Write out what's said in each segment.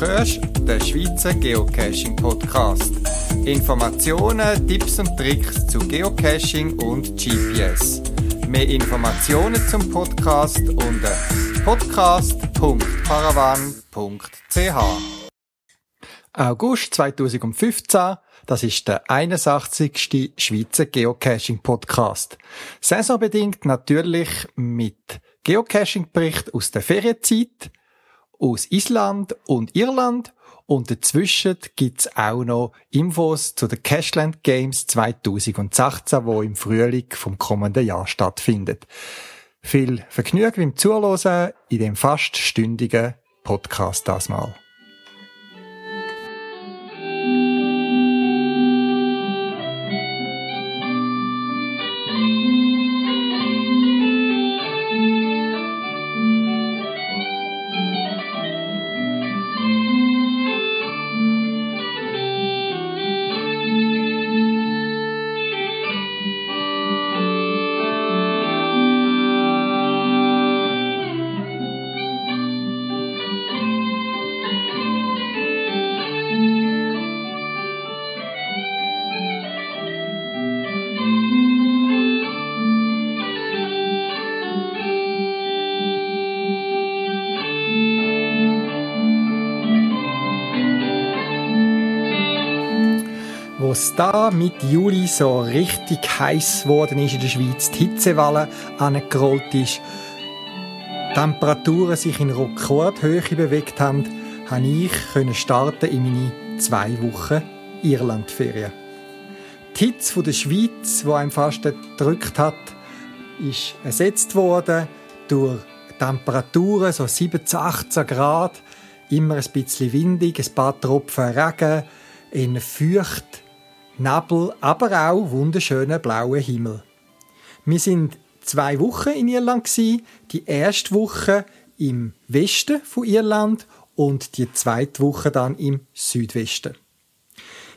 hörst den Schweizer Geocaching Podcast. Informationen, Tipps und Tricks zu Geocaching und GPS. Mehr Informationen zum Podcast unter podcast.paravan.ch. August 2015, das ist der 81. Schweizer Geocaching Podcast. Saisonbedingt natürlich mit Geocaching-Bericht aus der Ferienzeit, aus Island und Irland und dazwischen gibt's auch noch Infos zu den Cashland Games 2018, wo im Frühling vom kommenden Jahr stattfindet. Viel Vergnügen beim Zuhören in dem fast stündigen Podcast das mal. Da mit Juli so richtig heiß geworden ist in der Schweiz, die Hitzewelle angerollt ist, Temperaturen sich in Rekordhöhe bewegt haben, konnte ich starten in meine zwei Wochen Irlandferien. Die Hitze der Schweiz, wo einem fast gedrückt hat, ist ersetzt worden durch Temperaturen so 17, 18 Grad, immer ein bisschen windig, ein paar Tropfen Regen, in feucht Nebel, aber auch wunderschöner blauer Himmel. Wir sind zwei Wochen in Irland Die erste Woche im Westen von Irland und die zweite Woche dann im Südwesten.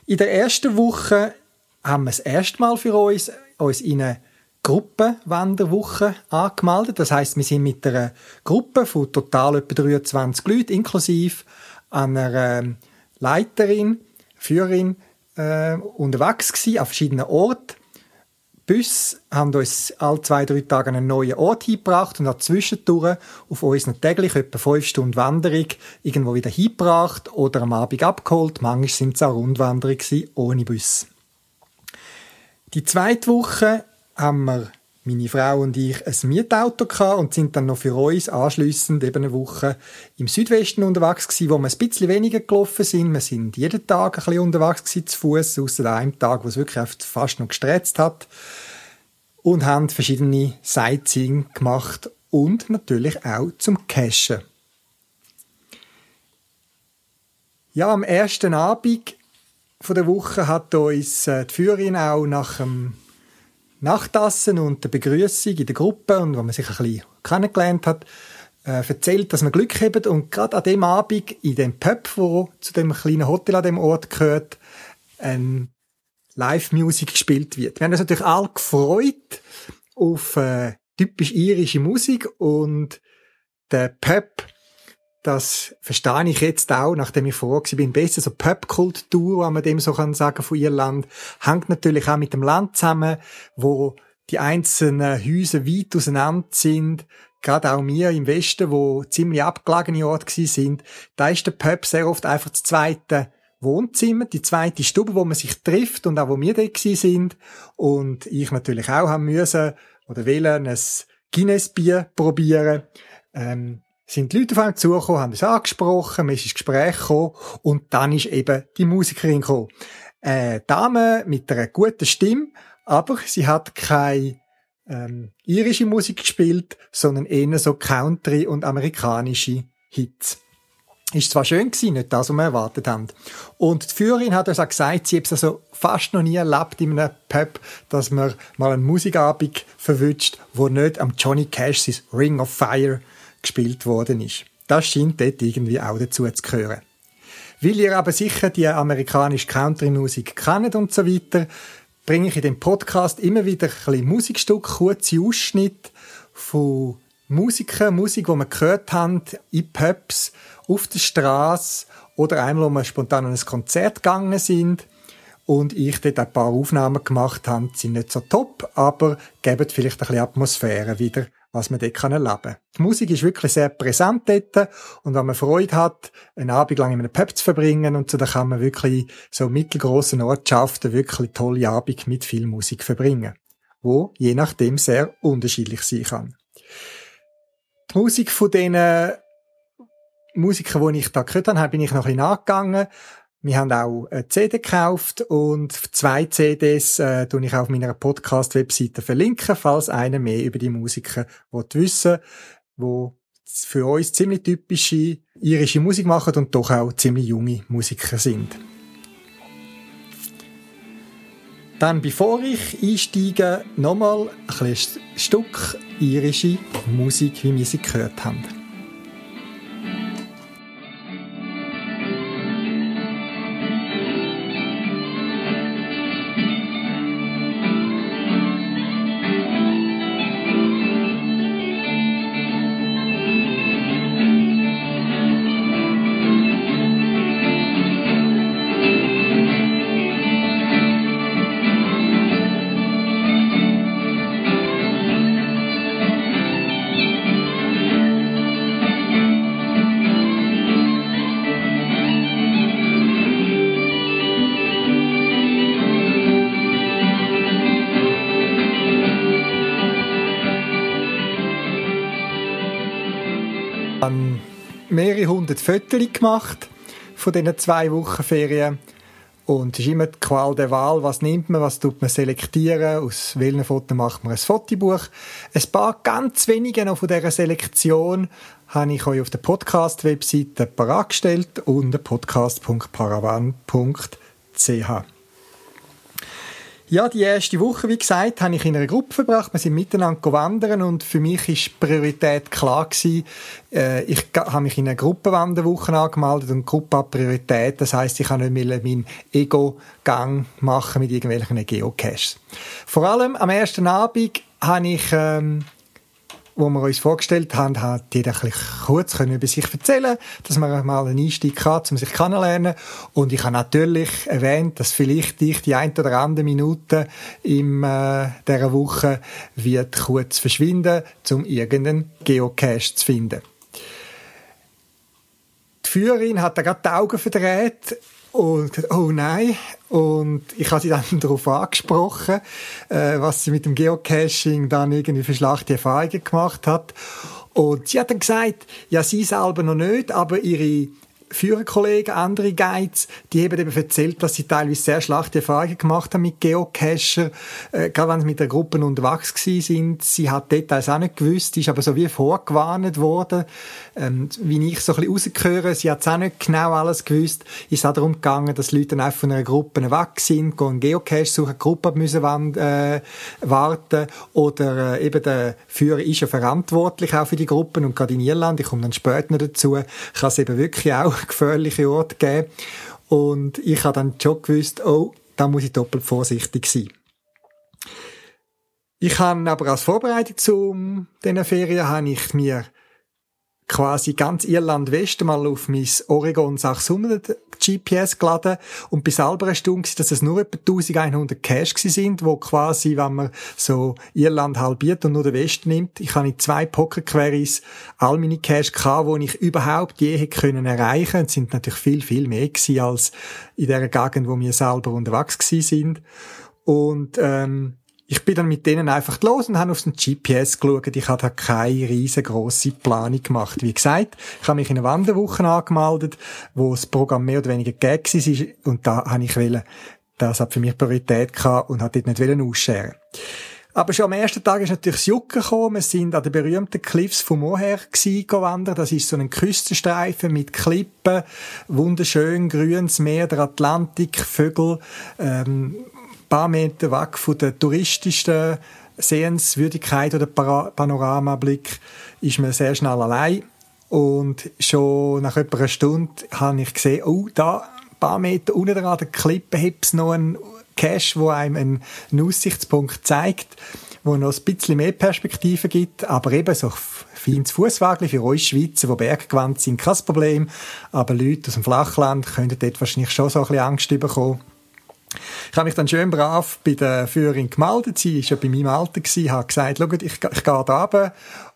In der ersten Woche haben wir das erste Mal für uns, uns in eine Gruppenwanderwoche angemeldet. Das heißt, wir sind mit einer Gruppe von total etwa 23 Leuten, inklusive einer ähm, Leiterin, Führerin, äh, unterwegs gewesen, an verschiedenen Orten. Bus haben uns alle zwei, drei Tage einen neuen Ort hingebracht und hat zwischendurch auf unseren täglich etwa fünf Stunden Wanderung irgendwo wieder hingebracht oder am Abend abgeholt. Manchmal sind es auch Rundwanderungen ohne Bus. Die zweite Woche haben wir meine Frau und ich ein Mietauto gehabt und sind dann noch für uns anschliessend eben eine Woche im Südwesten unterwegs gewesen, wo wir ein bisschen weniger gelaufen sind. Wir sind jeden Tag ein bisschen unterwegs gewesen, zu Fuß, außer einem Tag, wo es wirklich fast noch gestresst hat. Und haben verschiedene Sightseeing gemacht und natürlich auch zum Cashen. Ja, am ersten Abend von der Woche hat uns äh, die Führerin auch nach dem Nachtassen und der Begrüßung in der Gruppe und wo man sich ein bisschen kennengelernt hat, äh, erzählt, dass man Glück haben und gerade an dem Abend in dem Pub, wo zu dem kleinen Hotel an dem Ort gehört, ein Live-Musik gespielt wird. Wir haben uns natürlich alle gefreut auf äh, typisch irische Musik und der Pub das verstehe ich jetzt auch, nachdem ich vor bin, besser so Pop-Kultur, wenn man dem so kann sagen, von Irland, hängt natürlich auch mit dem Land zusammen, wo die einzelnen Häuser weit auseinander sind. Gerade auch wir im Westen, wo ziemlich abgelegene Orte sind, da ist der Pub sehr oft einfach das zweite Wohnzimmer, die zweite Stube, wo man sich trifft und auch wo wir dort sind. Und ich natürlich auch haben müssen oder wollen ein Guinness-Bier probieren. Ähm, sind die Leute auf einem zugekommen, haben es angesprochen, man ist ins Gespräch gekommen und dann ist eben die Musikerin gekommen. Eine Dame mit einer guten Stimme, aber sie hat keine ähm, irische Musik gespielt, sondern eher so Country und amerikanische Hits. Ist zwar schön gewesen, nicht das, was wir erwartet haben. Und die Führerin hat uns auch gesagt, sie hat es also fast noch nie erlebt in einem Pub, dass man mal einen Musikabend verwünscht, wo nicht am Johnny Cash sein Ring of Fire gespielt worden ist. Das scheint dort irgendwie auch dazu zu gehören. Weil ihr aber sicher die amerikanische Country-Musik kennt und so weiter, bringe ich in dem Podcast immer wieder ein bisschen Musikstück, kurze Ausschnitte von Musiker, Musik, die wir gehört haben, in Pubs, auf der Straße oder einmal, wo wir spontan an ein Konzert gegangen sind und ich dort ein paar Aufnahmen gemacht habe, sind nicht so top, aber geben vielleicht ein bisschen Atmosphäre wieder was man dort erleben kann. Die Musik ist wirklich sehr präsent dort und wenn man Freude hat, einen Abend lang in einem Pub zu verbringen und so, dann kann man wirklich so mittelgroßen Ortschaften wirklich tolle Abend mit viel Musik verbringen, wo je nachdem sehr unterschiedlich sein kann. Die Musik von diesen Musikern, die ich da gehört habe, bin ich noch ein bisschen nachgegangen wir haben auch eine CD gekauft und zwei CDs äh, tue ich auf meiner Podcast-Webseite verlinken, falls einer mehr über die Musiker wissen wo für uns ziemlich typische irische Musik machen und doch auch ziemlich junge Musiker sind. Dann, bevor ich einsteige, nochmal ein Stück irische Musik, wie wir sie gehört haben. Hundert Fotos gemacht von diesen zwei Wochen Ferien. Und es ist immer die Qual der Wahl, was nimmt man, was tut man selektieren, aus welchen Fotos macht man ein Fotobuch. Ein paar ganz wenige noch von dieser Selektion habe ich euch auf der Podcast-Webseite parat gestellt unter podcast.paravan.ch. Ja, die erste Woche, wie gesagt, habe ich in einer Gruppe verbracht. Wir sind miteinander wandern und für mich ist Priorität klar gewesen. Äh, ich habe mich in einer Gruppenwanderwoche angemeldet und Gruppe hat Priorität. Das heißt, ich kann nicht mehr meinen Ego-Gang machen mit irgendwelchen Geocaches. Vor allem am ersten Abend habe ich ähm, wo wir uns vorgestellt haben, hat jeder kurz können über sich erzählen dass man mal einen Einstieg hat, um sich kennenzulernen. Und ich habe natürlich erwähnt, dass vielleicht ich die ein oder andere Minute in äh, dieser Woche wird kurz verschwinden, um irgendeinen Geocache zu finden. Die Führerin hat da gerade die Augen verdreht und oh nein. Und ich habe sie dann darauf angesprochen, äh, was sie mit dem Geocaching dann irgendwie für schlechte Erfahrungen gemacht hat. Und sie hat dann gesagt, ja, sie selber noch nicht, aber ihre Führerkollegen, andere Guides, die haben eben erzählt, dass sie teilweise sehr schlechte Erfahrungen gemacht haben mit Geocacher, äh, gerade wenn sie mit der Gruppe unterwegs gewesen sind. Sie hat Details auch nicht gewusst, ist aber so wie vorgewarnt worden. Ähm, wie ich so ein bisschen rausgehöre, sie hat auch nicht genau alles gewusst. Ist auch darum gegangen, dass Leute dann einfach von einer Gruppe weg sind, gehen Geocache suchen, die Gruppe müssen äh, warten oder äh, eben der Führer ist ja verantwortlich auch für die Gruppen und gerade in Irland, ich komme dann später noch dazu, kann es eben wirklich auch gefährliche Orte geben. Und ich habe dann schon gewusst, oh, da muss ich doppelt vorsichtig sein. Ich habe aber als Vorbereitung zu diesen Ferien habe ich mir quasi ganz Irland West mal auf mein Oregon 600 GPS geladen und bis eine Stunde, dass es nur etwa 1100 Cash sind, wo quasi, wenn man so Irland halbiert und nur den Westen nimmt, ich habe in zwei Pocket Queries all meine Cash gehabt, die ich überhaupt je hätte können erreichen. Es sind natürlich viel, viel mehr gewesen als in der Gegend, wo wir selber unterwegs gewesen sind. Und, ähm, ich bin dann mit denen einfach los und habe auf den GPS geschaut. Ich hatte keine riesengroße Planung gemacht. Wie gesagt, ich habe mich in einer Wanderwoche angemeldet, wo das Programm mehr oder weniger gegeben ist und da habe ich wollen, das hat für mich Priorität gehabt und hat dort nicht wollen ausscheren. Aber schon am ersten Tag ist natürlich das Jucken gekommen. Wir sind an den berühmten Cliffs von Moher gewandert. Das ist so ein Küstenstreifen mit Klippen, wunderschön grünes Meer, der Atlantik, Vögel, ähm, paar Meter weg von der touristischsten Sehenswürdigkeit oder Panoramablick ist man sehr schnell allein. Und schon nach etwa einer Stunde habe ich gesehen, oh, da, ein paar Meter unten an der Klippe, hat es noch einen Cache, wo einem einen, Aussichtspunkt zeigt. wo noch ein bisschen mehr Perspektive gibt, aber eben so feines Fußwagli für uns Schweizer, die berggewandt sind, kein Problem, aber Leute aus dem Flachland können dort wahrscheinlich schon so ein bisschen Angst bekommen. Ich habe mich dann schön brav bei der Führerin gemeldet. Sie war ja bei meinem Alter, gewesen, habe gesagt, schau, ich, ich gehe da runter.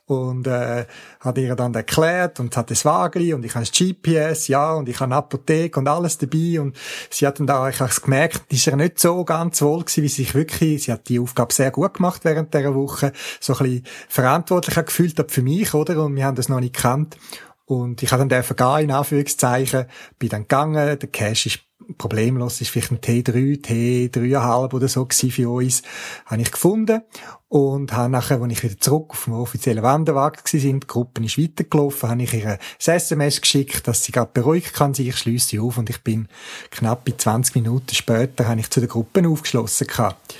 Und äh, hat ihr dann erklärt und hat das Wagli und ich habe das GPS, ja, und ich habe eine Apotheke und alles dabei. Und sie hat dann da, ich habe es gemerkt, ist ja nicht so ganz wohl gewesen, wie sie sich wirklich, sie hat die Aufgabe sehr gut gemacht während dieser Woche, so ein bisschen verantwortlicher gefühlt hat für mich, oder, und wir haben das noch nicht gekannt. Und ich habe dann dürfen gehen, in Anführungszeichen, bin dann gegangen, der Cash ist problemlos, ist vielleicht ein T3, T3,5 oder so für uns, habe ich gefunden und habe nachher, als ich wieder zurück auf dem offiziellen Wanderwagen war, die Gruppe ist weitergelaufen, habe ich ihr ein SMS geschickt, dass sie gerade beruhigt kann, ich schließe sie auf und ich bin knapp 20 Minuten später, habe ich zu der Gruppe aufgeschlossen gehabt.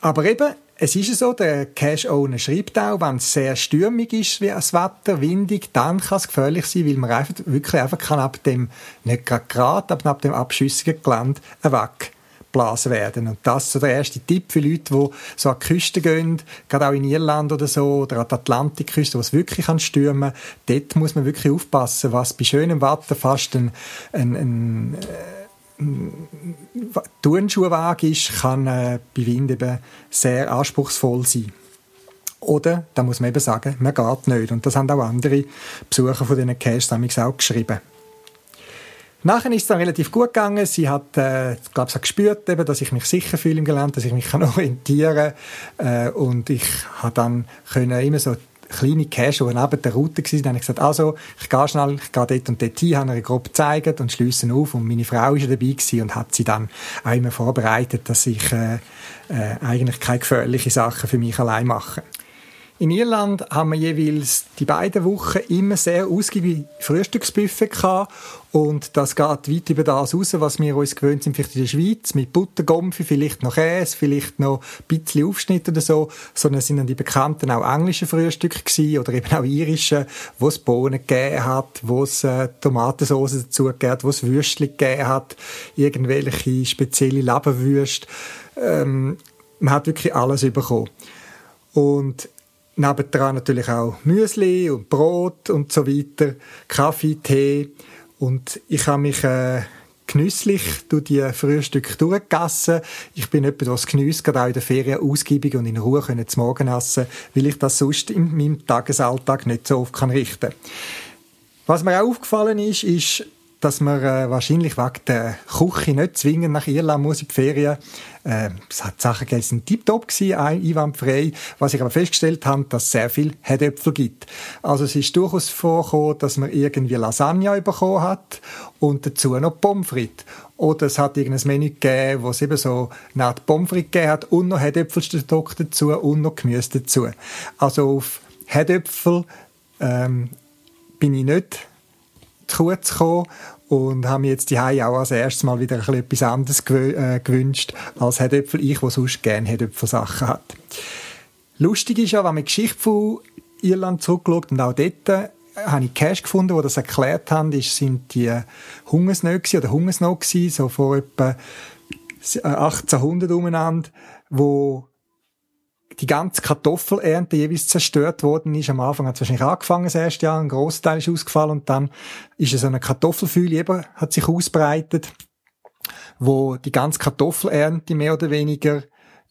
Aber eben, es ist so, der Cash-Owner schreibt auch, wenn es sehr stürmig ist, wie das Wetter, windig, dann kann es gefährlich sein, weil man einfach wirklich einfach kann ab dem, nicht gerade gerade, aber ab dem abschüssigen Gelände wegblasen werden. Und das ist so der erste Tipp für Leute, die so an die Küste gehen, gerade auch in Irland oder so, oder an die Atlantikküste, wo es wirklich kann stürmen. Dort muss man wirklich aufpassen, was bei schönem Wetter fast ein, ein, ein Turnschuhweg ist, kann äh, bei Wind eben sehr anspruchsvoll sein. Oder, da muss man eben sagen, man geht nicht. Und das haben auch andere Besucher von diesen Caches auch geschrieben. Nachher ist es dann relativ gut gegangen. Sie hat, äh, glaube ich, gespürt, eben, dass ich mich sicher fühle im Gelände, dass ich mich orientieren kann. Äh, und ich habe dann können immer so kleine Cache, die neben der Route waren, dann habe ich gesagt, also, ich gehe schnell, ich gehe dort und dort hin, habe eine grob gezeigt und schließe auf. Und meine Frau ja dabei gewesen und hat sie dann auch immer vorbereitet, dass ich äh, äh, eigentlich keine gefährlichen Sachen für mich allein mache. In Irland haben wir jeweils die beiden Wochen immer sehr ausgiebige Frühstücksbuffet gehabt und das geht weit über das raus, was wir uns gewöhnt sind, vielleicht in der Schweiz, mit Buttergompfi, vielleicht noch Käse, vielleicht noch ein bisschen Aufschnitt oder so, sondern es sind dann die bekannten auch englischen Frühstücke gewesen, oder eben auch irische, wo es Bohnen gegeben hat, wo es äh, Tomatensauce dazu gegeben hat, wo es Würstchen gegeben hat, irgendwelche spezielle Leberwürste. Ähm, man hat wirklich alles bekommen. Und Nebendran natürlich auch Müsli und Brot und so weiter, Kaffee, Tee. Und ich habe mich äh, genüsslich durch die Frühstücke durchgegessen. Ich bin jemand, der es geniesst, gerade auch in der Ferien ausgiebig und in Ruhe können zu Morgen essen, weil ich das sonst in meinem Tagesalltag nicht so oft kann richten Was mir auch aufgefallen ist, ist, dass man äh, wahrscheinlich wegen der Küche nicht zwingend nach Irland muss in die Ferien. Äh, es hat Sachen gegeben, sind tiptop gewesen, einwandfrei. Was ich aber festgestellt habe, dass es sehr viel Herdöpfel gibt. Also es ist durchaus vorgekommen, dass man irgendwie Lasagne bekommen hat und dazu noch Pommes frites. Oder es hat irgendein Menü gegeben, wo es eben so eine Art Pommes frites gegeben hat und noch Herdöpfelstock dazu und noch Gemüse dazu. Also auf Herdöpfel ähm, bin ich nicht zu kommen und habe mir jetzt die auch als erstes Mal wieder etwas anderes gewö äh, gewünscht als Herdöpfel, ich, der sonst gerne Herdöpfelsachen hat. Lustig ist ja, wenn man die Geschichte von Irland zurückschaut und auch dort äh, habe ich Cash gefunden, wo das erklärt haben, ist, sind die Hungersnöte oder Hungersnot so vor etwa 1800 äh, umeinander, wo die ganze Kartoffelernte jeweils zerstört worden ist. Am Anfang hat es wahrscheinlich angefangen, das erste Jahr, ein Großteil ist ausgefallen und dann ist es eine Kartoffelfühle eben, hat sich ausbreitet, wo die ganze Kartoffelernte mehr oder weniger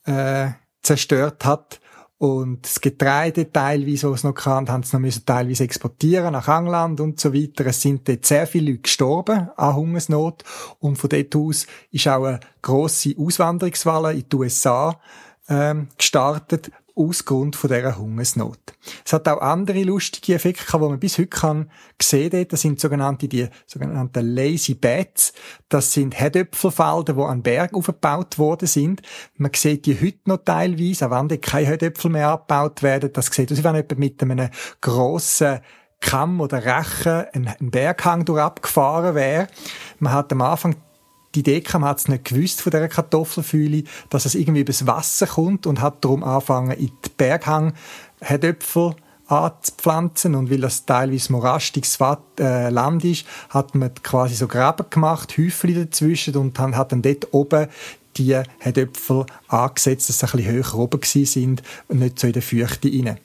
äh, zerstört hat. Und das Getreide teilweise, was es noch kann, haben sie noch müssen teilweise exportieren nach England und so weiter. Es sind dort sehr viele Leute gestorben an Hungersnot. Und von dort aus ist auch eine grosse Auswanderungswelle in die USA ähm, gestartet aus Grund von dieser Hungersnot. Es hat auch andere lustige Effekte gehabt, die man bis heute kann sehen kann. Das sind sogenannte, die sogenannten Lazy Beds. Das sind Herdöpfelfelder, die an Bergen aufgebaut worden sind. Man sieht die heute noch teilweise, auch wenn keine Herdöpfel mehr abgebaut werden. Das sieht aus, wenn jemand mit einem grossen Kamm oder Rechen einen Berghang durch abgefahren wäre. Man hat am Anfang die Idee kam, hat es nicht gewusst von dieser Kartoffelfühle, dass es irgendwie übers Wasser kommt und hat darum angefangen, in die Berghang Herdöpfel anzupflanzen und weil das teilweise morastiges äh, Land ist, hat man quasi so Graben gemacht, Häufchen dazwischen und hat dann dort oben die Herdöpfel angesetzt, dass sie ein bisschen höher oben sind und nicht so in der Feuchte rein.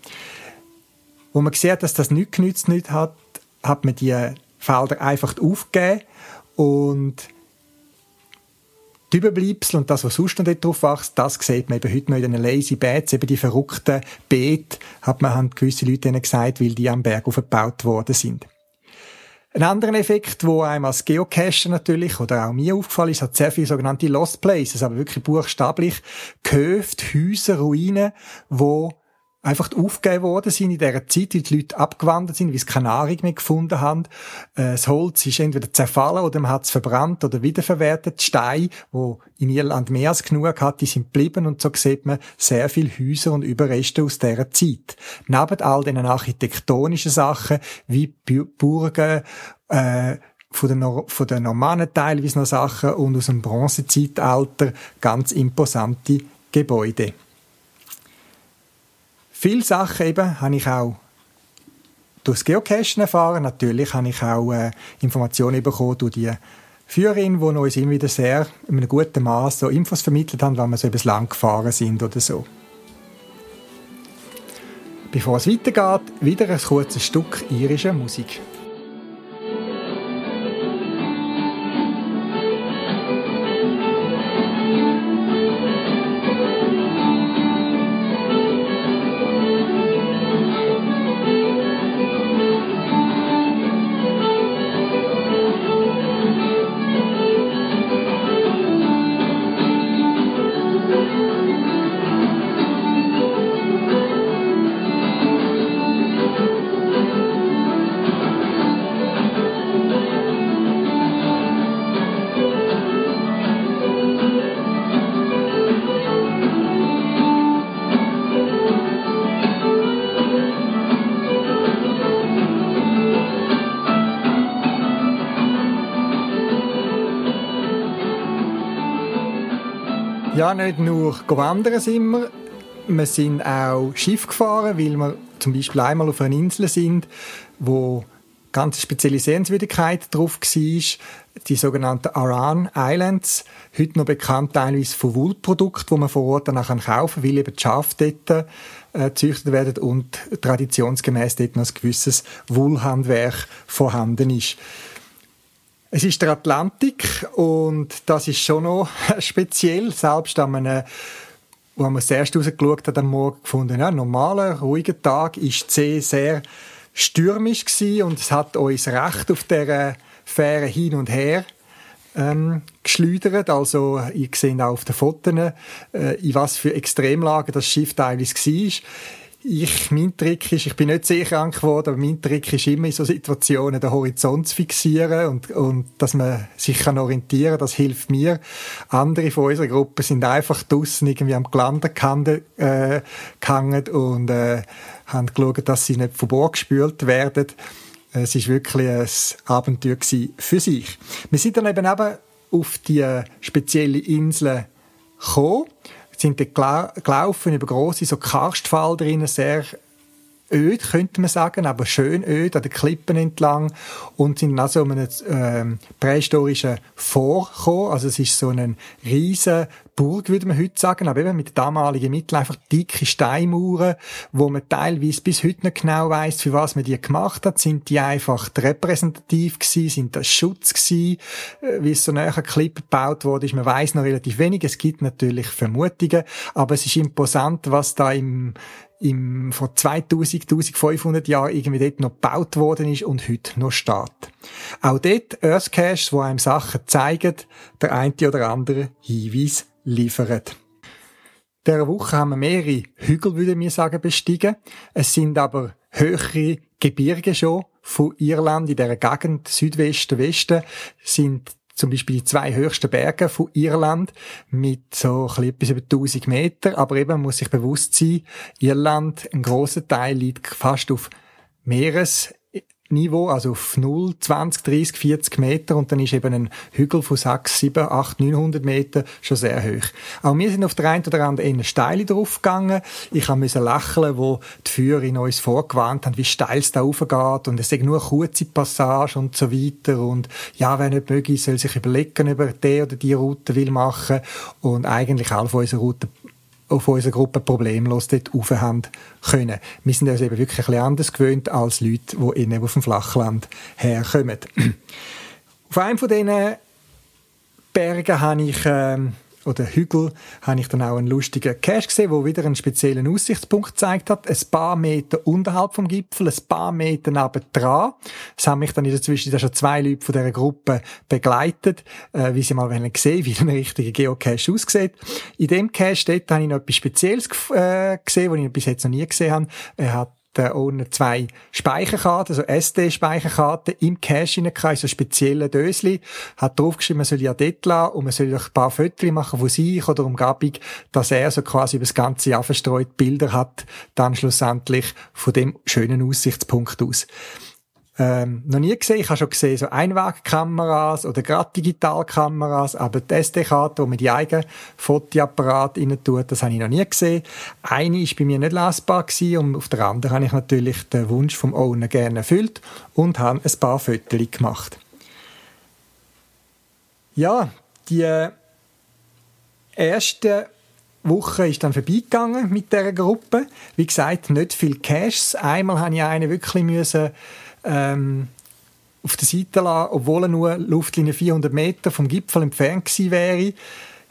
Wo man sieht, dass das nichts genützt nicht hat, hat man die Felder einfach aufgegeben und die Überbleibsel und das, was sonst noch drauf wächst, das sieht man eben heute noch in den Lazy Beds, eben die verrückten Beete, hat man, haben gewisse Leute denen gesagt, weil die am Berg aufgebaut worden sind. Ein anderer Effekt, wo einem als Geocacher natürlich oder auch mir aufgefallen ist, hat sehr viele sogenannte Lost Places, aber wirklich buchstablich Gehöfte, Häuser, Ruinen, wo einfach aufgegeben worden sind in dieser Zeit, weil die Leute abgewandert sind, weil sie keine Nahrung mehr gefunden haben. Äh, das Holz ist entweder zerfallen oder man hat es verbrannt oder wiederverwertet. Die Steine, die in Irland mehr als genug hat, die sind geblieben und so sieht man sehr viele Häuser und Überreste aus dieser Zeit. Neben all diesen architektonischen Sachen wie Burgen, äh, von den, von den Normannen teilweise noch Sachen und aus dem Bronzezeitalter ganz imposante Gebäude. Viele Sachen eben habe ich auch durch das Geocachen erfahren. Natürlich habe ich auch äh, Informationen bekommen durch die Führerin, die uns immer wieder sehr in einem guten Maß so Infos vermittelt haben, wenn wir so übers Land gefahren sind oder so. Bevor es weitergeht, wieder ein kurzes Stück irische Musik. Ja, nicht nur wandern sind wir. Wir sind auch Schiff gefahren, weil wir zum Beispiel einmal auf einer Insel sind, wo ganz spezielle Sehenswürdigkeit drauf war. Die sogenannten Aran Islands. Heute noch bekannt teilweise von Wollprodukten, die man vor Ort dann kaufen kann, weil eben die Schafe dort äh, gezüchtet werden und traditionsgemäß dort noch ein gewisses Wollhandwerk vorhanden ist. Es ist der Atlantik und das ist schon noch speziell, selbst an einem wo man zuerst rausgeschaut hat am Morgen gefunden, ja, normaler, ruhiger Tag ist die See sehr stürmisch gewesen und es hat uns recht auf der Fähre hin und her ähm, geschleudert. Also, ihr seht auch auf den Fotos, äh, in was für Extremlagen das Schiff teilweise war ich, mein Trick ist, ich bin nicht sehr krank geworden, aber mein Trick ist immer in so Situationen den Horizont zu fixieren und, und dass man sich kann orientieren das hilft mir. Andere von unserer Gruppe sind einfach draussen irgendwie am Gelände äh, gehangen und äh, haben geschaut, dass sie nicht von Bord gespült werden. Es ist wirklich ein Abenteuer für sich. Wir sind dann eben, eben auf die spezielle Insel gekommen sind dort gelaufen über grosse so Karstfelder drinnen, sehr öd, könnte man sagen, aber schön öd, an den Klippen entlang und sind dann so um einen äh, prähistorischen Vor Also es ist so eine riesen Burg, würde man heute sagen, aber eben mit damaligen Mitteln einfach dicke Steinmauern, wo man teilweise bis heute nicht genau weiß, für was man die gemacht hat. Sind die einfach repräsentativ gewesen? Sind das Schutz gewesen? Äh, wie es so näher Klippe gebaut wurde, ist man weiß noch relativ wenig. Es gibt natürlich Vermutungen, aber es ist imposant, was da im im, vor 2000, 1500 Jahren irgendwie dort noch gebaut worden ist und heute noch steht. Auch dort Earth Caches, wo einem Sachen zeigen, der eine oder andere Hinweis liefert. Dieser Woche haben wir mehrere Hügel, würde ich sagen, bestiegen. Es sind aber höhere Gebirge schon von Irland in dieser Gegend, Südwesten, Westen, sind zum Beispiel die zwei höchsten Berge von Irland mit so etwas über 1000 Meter. Aber eben man muss sich bewusst sein, Irland, ein großer Teil liegt fast auf Meeres Niveau, also auf 0, 20, 30, 40 Meter und dann ist eben ein Hügel von 6, 7, 8, 900 Meter schon sehr hoch. Auch wir sind auf der einen oder anderen eher steil draufgegangen. Ich musste lächeln, wo die Führerin uns vorgewarnt haben, wie steil es da raufgeht und es ist nur eine kurze Passage und so weiter und ja, wer nicht möglich soll sich überlegen, ob er die oder die Route will machen und eigentlich alle von unseren Routen auf unserer Gruppe problemlos dort rauf haben können. Wir sind uns eben wirklich ein bisschen anders gewöhnt als Leute, die innen auf dem Flachland herkommen. auf einem von diesen Bergen habe ich ähm, oder Hügel habe ich dann auch einen lustigen Cache gesehen, wo wieder einen speziellen Aussichtspunkt gezeigt hat. Ein paar Meter unterhalb vom Gipfel, ein paar Meter dran. Es haben mich dann in der Zwischenzeit schon zwei Leute von dieser Gruppe begleitet, äh, wie sie mal sehen wie ein richtiger Geocache aussieht. In dem Cache dort habe ich noch etwas Spezielles äh, gesehen, was ich bis jetzt noch nie gesehen habe. Er hat der Owner zwei Speicherkarten, also SD-Speicherkarten im Cache hinein, so spezielle Dösli, hat draufgeschrieben, man soll ja dort lassen und man soll ein paar Fotos machen von sich oder Umgebung, dass er so quasi über das ganze Jahr verstreut Bilder hat, dann schlussendlich von dem schönen Aussichtspunkt aus ähm, noch nie gesehen. Ich habe schon gesehen, so Einwegkameras oder gerade Digitalkameras, aber die SD-Karte, wo man die eigenen Fotoapparat rein tut, das habe ich noch nie gesehen. Eine ist bei mir nicht lesbar gewesen und auf der anderen habe ich natürlich den Wunsch vom Owner gerne erfüllt und habe ein paar Fotos gemacht. Ja, die erste Woche ist dann vorbeigegangen mit dieser Gruppe. Wie gesagt, nicht viel Caches. Einmal habe ich einen wirklich müssen ähm, auf der Seite lassen, obwohl er nur Luftlinie 400 Meter vom Gipfel entfernt gewesen wäre.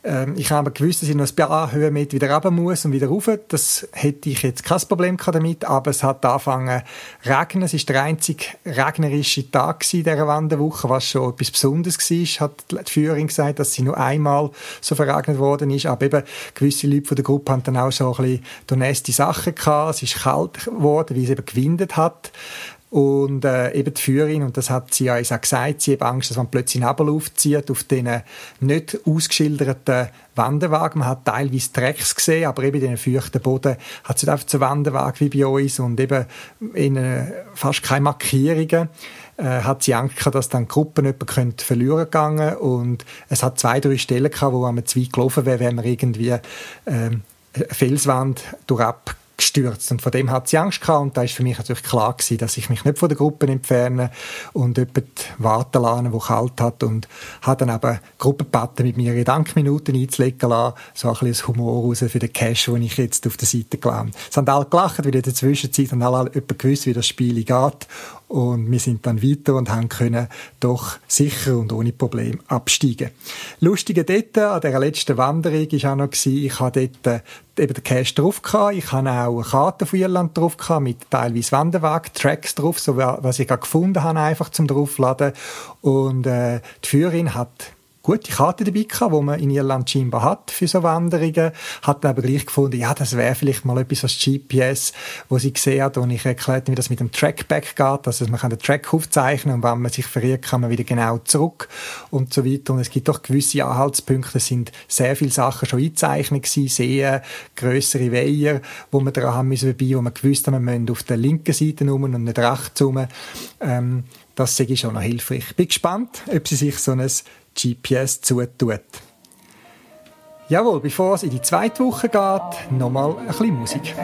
Ähm, ich habe gewusst, dass ich noch ein paar Höhenmeter wieder runter muss und wieder rauf. Das hätte ich jetzt kein Problem damit, aber es hat angefangen zu regnen. Es war der einzige regnerische Tag in dieser Wanderwoche, was schon etwas Besonderes war, hat die Führerin gesagt, dass sie nur einmal so verregnet worden ist. Aber eben gewisse Leute von der Gruppe haben dann auch so ein bisschen nächste Sachen gehabt. Es ist kalt geworden, weil es eben gewindet hat. Und äh, eben die Führerin, und das hat sie ja auch gesagt, sie hat Angst, dass man plötzlich Nebel aufzieht auf diesen nicht ausgeschilderten Wanderwagen. Man hat teilweise Drecks gesehen, aber eben in den feuchten Boden hat es nicht einfach so Wanderwagen wie bei uns und eben in äh, fast keine Markierungen äh, hat sie Angst gehabt, dass dann Gruppen jemanden verlieren gegangen und es hat zwei, drei Stellen gehabt, wo man zu weit gelaufen wäre, wenn man irgendwie ähm, eine Felswand durchab gestürzt. Und von dem hat sie Angst gehabt. Und da ist für mich natürlich klar gewesen, dass ich mich nicht von der Gruppe entferne und jemanden warten lasse, der kalt hat. Und habe dann eben Gruppenpatten mit mir Gedankenminuten einzulegen lassen. So ein bisschen Humor raus für den Cash, den ich jetzt auf der Seite gelandet Es haben alle gelacht, weil in der Zwischenzeit haben alle jemand gewusst, wie das Spiel geht. Und wir sind dann weiter und haben können doch sicher und ohne Problem absteigen. Lustige dort an dieser letzten Wanderung war auch noch, ich hatte dort äh, eben den Cache drauf gehabt. Ich hatte auch eine Karte von Irland drauf gehabt, mit teilweise Wanderweg, Tracks drauf, so was ich gerade gefunden habe, einfach zum draufladen. Und, äh, die Führerin hat gute Karte dabei gehabt, die man in Irland scheinbar hat für so Wanderungen. Hat dann aber gleich gefunden, ja, das wäre vielleicht mal etwas als GPS, wo sie gesehen hat, und ich erklärt, wie das mit dem Trackback geht, also man kann den Track aufzeichnen und wenn man sich verirrt, kann man wieder genau zurück und so weiter. Und es gibt doch gewisse Anhaltspunkte, es sind sehr viele Sachen schon eingezeichnet gewesen, Seen, grössere Weiher, wo man dran haben müssen wo man gewusst hat, man müssen auf der linken Seite rum und nicht rechts rum. Ähm, das sehe ich schon noch hilfreich. Ich bin gespannt, ob sie sich so ein GPS zutut. Jawohl, bevor es in die zweite Woche geht, nochmal ein bisschen Musik.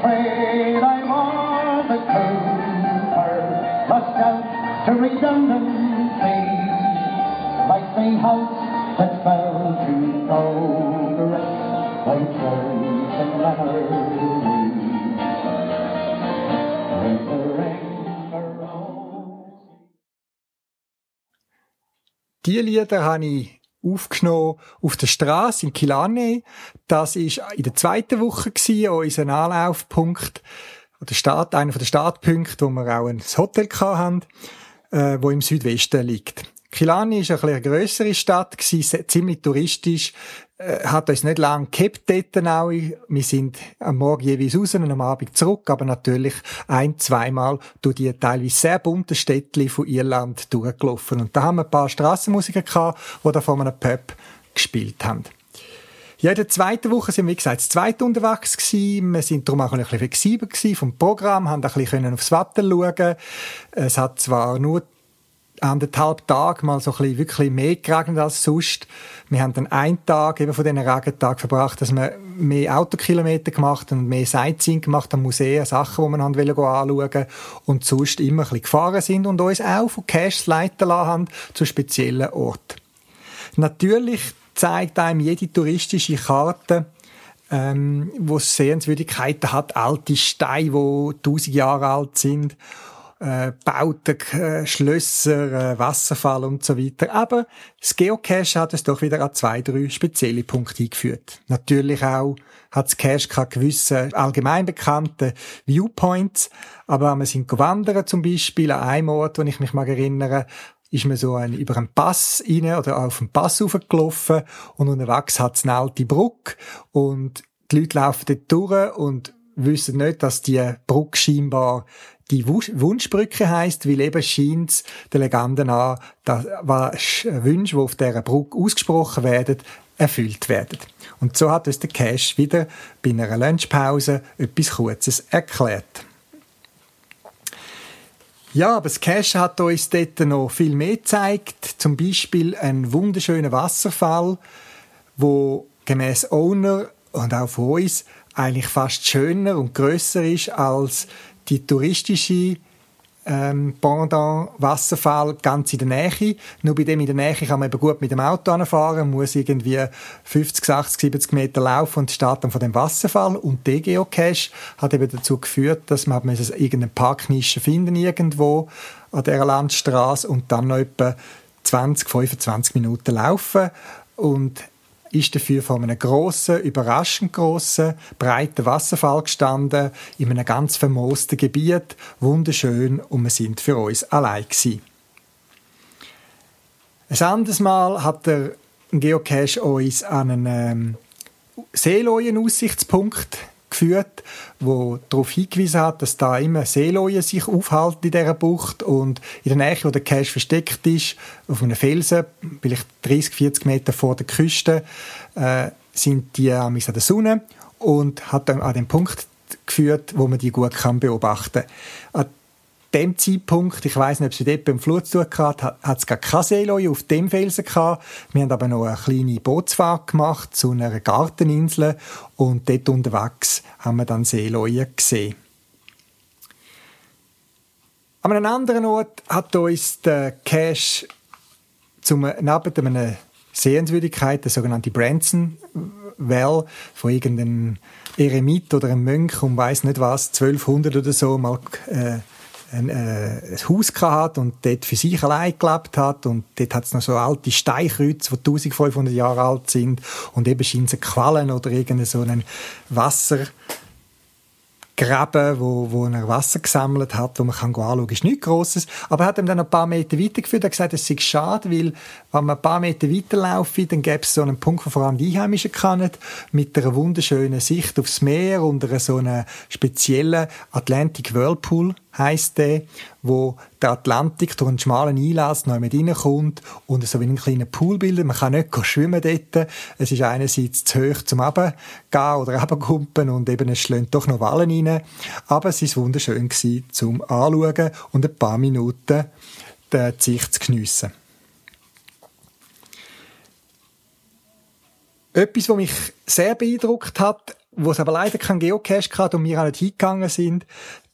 trade I was a cooper, out to. The house that fell to progress by choice and memory. Die Lieder habe ich aufgenommen auf der Straße in Killarney. Das ist in der zweiten Woche gewesen, unser Anlaufpunkt oder Start, einer der Startpunkte, wo wir auch ein Hotel hatten, äh, wo im Südwesten liegt. Kilani ist ein eine grössere Stadt, ziemlich touristisch, äh, hat uns nicht lange gehabt dort auch. Wir sind am Morgen jeweils raus und am Abend zurück, aber natürlich ein-, zweimal durch die teilweise sehr bunten Städtchen von Irland durchgelaufen. Und da haben wir ein paar Strassenmusiker gehabt, die da vor einem Pub gespielt haben. Ja, in der zweiten Woche sind wir, wie gesagt, das zweite unterwegs gewesen. Wir sind darum auch ein bisschen flexibel gewesen vom Programm, haben ein bisschen aufs Wetter schauen. Es hat zwar nur anderthalb Tage mal so ein bisschen wirklich mehr geregnet als sonst. Wir haben dann einen Tag eben von diesen Regentagen verbracht, dass wir mehr Autokilometer gemacht und mehr Sightseeing gemacht am Museen, Sachen, die wir haben wollen anschauen und sonst immer ein bisschen gefahren sind und uns auch von Caches leiten lassen haben zu speziellen Orten. Natürlich zeigt einem jede touristische Karte, ähm, wo Sehenswürdigkeiten hat, alte Steine, die tausend Jahre alt sind, äh, Bauten, äh, Schlösser, äh, Wasserfall und so weiter. Aber das Geocache hat es doch wieder an zwei, drei spezielle Punkte eingeführt. Natürlich auch hat das Cache keine gewissen allgemein bekannten Viewpoints, aber wir sind gewandert zum Beispiel an einem Ort, wo ich mich mal erinnere, ist man so ein, über einen Pass rein oder auf den Pass raufgelaufen und unterwegs hat es eine alte Brücke und die Leute laufen dort durch und wissen nicht, dass die Brücke scheinbar die Wunschbrücke heißt, weil eben scheint der Legende an, dass Wünsche, die auf dieser Brücke ausgesprochen werden, erfüllt werden. Und so hat uns der Cash wieder bei einer Lunchpause etwas Kurzes erklärt. Ja, aber das Cache hat uns dort noch viel mehr gezeigt. Zum Beispiel ein wunderschöner Wasserfall, wo gemäß Owner und auch von uns eigentlich fast schöner und größer ist als die touristische ähm, Pendant Wasserfall ganz in der Nähe. Nur bei dem in der Nähe kann man eben gut mit dem Auto anfahren, muss irgendwie 50, 80, 70 Meter laufen und steht dann von dem Wasserfall. Und der Geocache hat eben dazu geführt, dass man irgendeine Parknische finden irgendwo an dieser Landstraße und dann noch etwa 20, 25 Minuten laufen und ist dafür vor einem grossen, überraschend grossen, breiten Wasserfall gestanden, in einem ganz vermoosten Gebiet, wunderschön und wir sind für uns allein gewesen. Ein anderes Mal hat der Geocache uns an einen ähm, Seeloien-Aussichtspunkt geführt, wo darauf hingewiesen hat, dass da immer Seeleuen sich aufhalten in dieser Bucht und in der Nähe, wo der Cache versteckt ist, auf einem Felsen, vielleicht 30, 40 Meter vor der Küste, äh, sind die an der Sonne und hat dann an den Punkt geführt, wo man die gut kann beobachten. Kann dem Zeitpunkt, ich weiss nicht, ob es dort beim Flut zu tun hat, hat es gar keine Seeleute auf dem Felsen gehabt. Wir haben aber noch eine kleine Bootsfahrt gemacht zu einer Garteninsel und dort unterwegs haben wir dann Seeleute gesehen. An einem anderen Ort hat uns der Cash zum, neben einer Sehenswürdigkeit, der sogenannte Branson Well, von irgendeinem Eremit oder einem Mönch um weiß nicht was, 1200 oder so, mal äh, ein, äh, ein Haus hat und dort für sich allein gelebt hat und dort hat es noch so alte Steinkreuze, die 1500 Jahre alt sind und eben scheint es Quallen oder irgendein so ein Wasser Graben, wo, wo er Wasser gesammelt hat, wo man kann anschauen kann, ist nichts Grosses. Aber er hat ihm dann ein paar Meter weitergeführt. Er hat gesagt, es sei schade, weil, wenn man ein paar Meter weiterlaufen, dann gäbe es so einen Punkt, wo vor allem die Einheimischen kennen, mit einer wunderschönen Sicht aufs Meer und einer so einer speziellen Atlantic Whirlpool heisst der, wo der Atlantik durch einen schmalen Einlass noch mit reinkommt und so wie einen kleinen Pool bildet. Man kann nicht schwimmen dort. Es ist einerseits zu hoch zum Runtergehen oder runterkumpen und eben es schlönt doch noch Wallen rein. Aber es ist wunderschön gewesen zum Anschauen und ein paar Minuten die Sicht zu geniessen. Etwas, was mich sehr beeindruckt hat, wo es aber leider kein Geocache hatte und wir auch nicht hingegangen sind,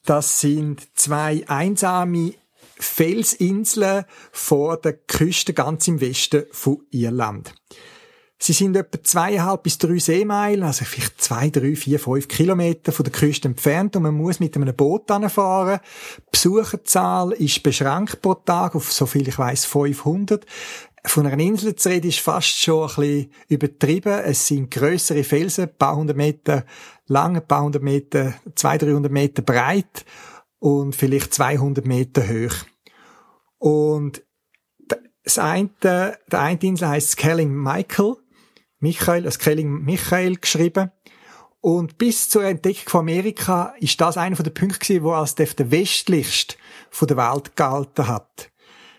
das sind zwei einsame Felsinseln vor der Küste ganz im Westen von Irland. Sie sind etwa zweieinhalb bis drei Seemeilen, also vielleicht zwei, drei, vier, fünf Kilometer von der Küste entfernt und man muss mit einem Boot anfahren. Die Besucherzahl ist beschränkt pro Tag auf, so viel ich weiß, 500. Von einer Insel zu reden ist fast schon ein bisschen übertrieben. Es sind größere Felsen, ein paar hundert Meter lang, ein paar hundert Meter, 200, 300 Meter breit und vielleicht 200 Meter hoch. Und das eine, der eine Insel heisst Skelling Michael, Michael, das Skelling Michael geschrieben. Und bis zur Entdeckung von Amerika ist das einer der Punkte wo als der westlichste von der Welt gehalten hat.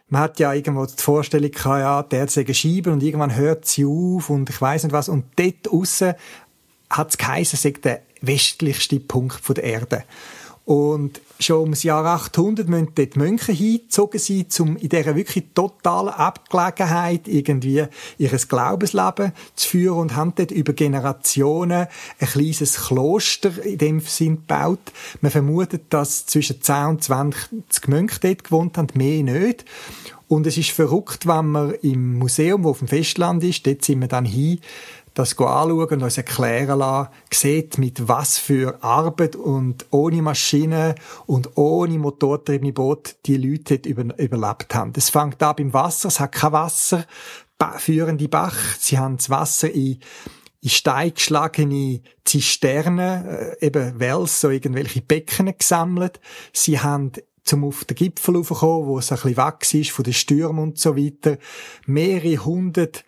Man hat ja irgendwo die Vorstellung gehabt, ja, der hat Scheiben und irgendwann hört sie auf und ich weiß nicht was. Und dort aussen hat es geheißen, sei der westlichste Punkt der Erde. Und schon ums Jahr 800 müssen dort Mönche hingezogen sein, um in dieser wirklich totalen Abgelegenheit irgendwie ihres Glaubensleben zu führen und haben dort über Generationen ein kleines Kloster in dem Sinn gebaut. Man vermutet, dass zwischen 10 und 20 Mönche dort gewohnt haben, mehr nicht. Und es ist verrückt, wenn man im Museum, wo auf dem Festland ist, dort sind wir dann hin, das anschauen und uns erklären lassen, sieht, mit was für Arbeit und ohne Maschinen und ohne motortriebene Boot die Leute über, überlebt haben. Es fängt an beim Wasser, es hat kein Wasser, führende Bach, sie haben das Wasser in in Stein geschlagene Zisternen, äh, eben Wells, so irgendwelche Becken gesammelt. Sie haben zum auf den Gipfel raufkommen, wo es ein bisschen weg ist von den Stürmen und so weiter, mehrere hundert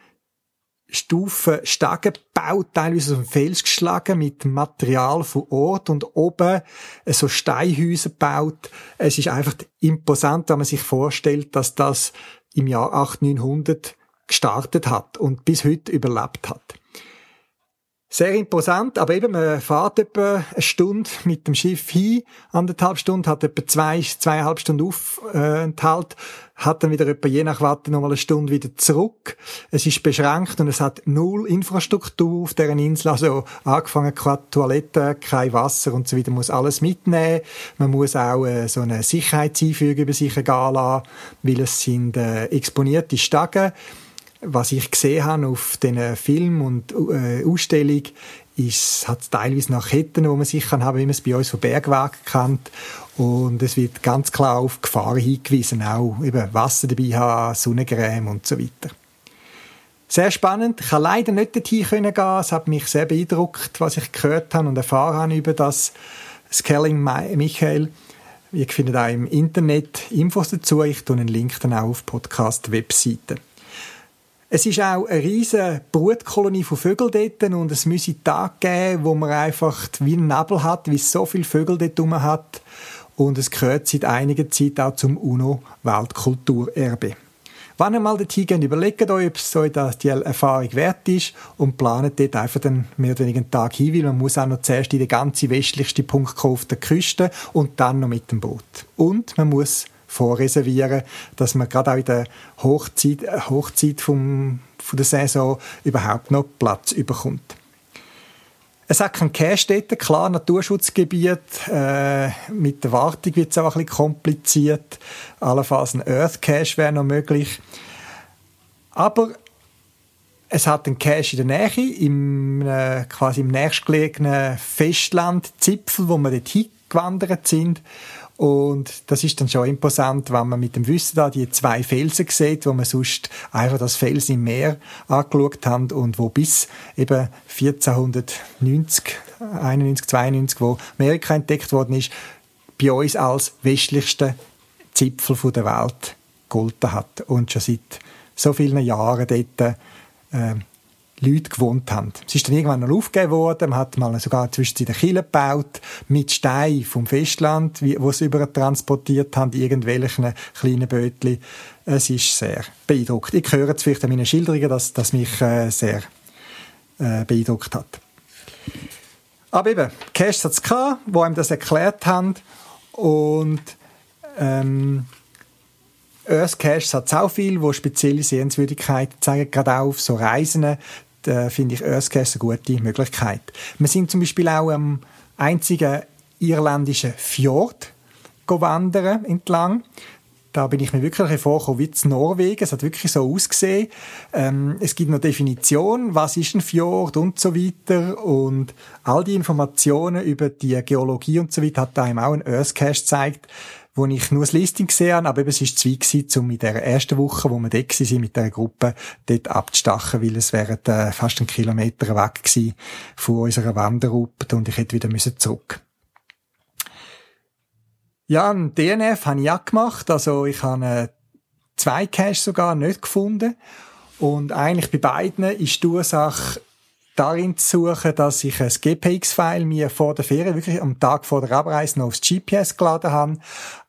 Stufen Stegen gebaut, teilweise auf dem Fels geschlagen mit Material von Ort und oben so Steinhäuser gebaut. Es ist einfach imposant, wenn man sich vorstellt, dass das im Jahr 8900 gestartet hat und bis heute überlebt hat. Sehr imposant, aber eben, man fährt etwa eine Stunde mit dem Schiff hin, anderthalb Stunden, hat etwa zwei, zweieinhalb Stunden Aufenthalt, hat dann wieder etwa je nach Watte nochmal eine Stunde wieder zurück. Es ist beschränkt und es hat null Infrastruktur auf deren Insel, also angefangen keine Toiletten, kein Wasser und so weiter, muss alles mitnehmen. Man muss auch äh, so eine Sicherheitseinführung über sich gehen lassen, weil es sind äh, exponierte Stege was ich gesehen habe auf diesen Film und äh, Ausstellung, ist, hat teilweise nach Ketten, wo man sich kann haben, wie man es bei uns von Bergwagen kennt. Und es wird ganz klar auf Gefahren hingewiesen, auch eben Wasser dabei haben, Sonnencreme und so weiter. Sehr spannend. Ich konnte leider nicht dorthin gehen. Es hat mich sehr beeindruckt, was ich gehört habe und erfahren habe über das Scaling Michael. Ihr findet auch im Internet Infos dazu. Ich tue einen Link dann auch auf Podcast-Webseite. Es ist auch eine riesige Brutkolonie von Vögeln dort und es müsse Tage geben, wo man einfach wie einen Nebel hat, wie es so viele Vögel dort rum hat. Und es gehört seit einiger Zeit auch zum UNO-Weltkulturerbe. Wenn ihr mal dorthin geht, überlegt euch, ob es so die Erfahrung wert ist und planet dort einfach dann mehr oder weniger einen Tag hin, weil man muss auch noch zuerst in den ganzen westlichsten Punkt auf der Küste und dann noch mit dem Boot. Und man muss vorreservieren, dass man gerade auch in der Hochzeit, äh, Hochzeit vom, von der Saison überhaupt noch Platz überkommt. Es hat keinen Cache dort, klar, Naturschutzgebiet. Äh, mit der Wartung wird es auch ein bisschen kompliziert. Allenfalls ein Earth Cache wäre noch möglich. Aber es hat einen Cache in der Nähe, im, äh, quasi im nächstgelegenen Festlandzipfel, wo wir dort hingewandert sind. Und das ist dann schon imposant, wenn man mit dem Wissen da die zwei Felsen sieht, wo man sonst einfach das Felsen im Meer angeschaut haben und wo bis eben 1490, 91, 92, wo Amerika entdeckt worden ist, bei uns als westlichste Zipfel der Welt gegolten hat. Und schon seit so vielen Jahren dort äh, Leute gewohnt haben. Es ist dann irgendwann noch aufgegeben worden, man hat mal sogar zwischen den Kielen gebaut, mit Stein vom Festland, wo sie über transportiert haben, irgendwelchen kleinen Bötchen. Es ist sehr beeindruckt. Ich höre jetzt vielleicht an meinen Schilderungen, dass das mich äh, sehr äh, beeindruckt hat. Aber eben, Cash hat es gehabt, wo einem das erklärt haben und ähm, Earth Cache hat es auch viel, wo spezielle Sehenswürdigkeiten zeigen, gerade auch auf so Reisen äh, finde ich Earthcast eine gute Möglichkeit. Wir sind zum Beispiel auch am einzigen irländischen Fjord wandern entlang. Da bin ich mir wirklich vorgekommen wie zu Norwegen. Es hat wirklich so ausgesehen. Ähm, es gibt noch Definition, was ist ein Fjord und so weiter. Und all die Informationen über die Geologie und so weiter hat einem auch ein Earthcast gezeigt wo ich nur das Listing gesehen habe, aber eben, es war zu weit um in der ersten Woche, wo wir dort waren, mit dieser Gruppe, dort abzustachen, weil es wären äh, fast einen Kilometer weg gewesen von unserer Wanderroute und ich hätte wieder müssen zurück. Ja, ein DNF habe ich auch gemacht, also ich habe äh, zwei Caches sogar nicht gefunden. Und eigentlich bei beiden ist die Ursache darin zu suchen, dass ich ein GPX-File mir vor der Ferien, wirklich am Tag vor der Abreise noch aufs GPS geladen habe.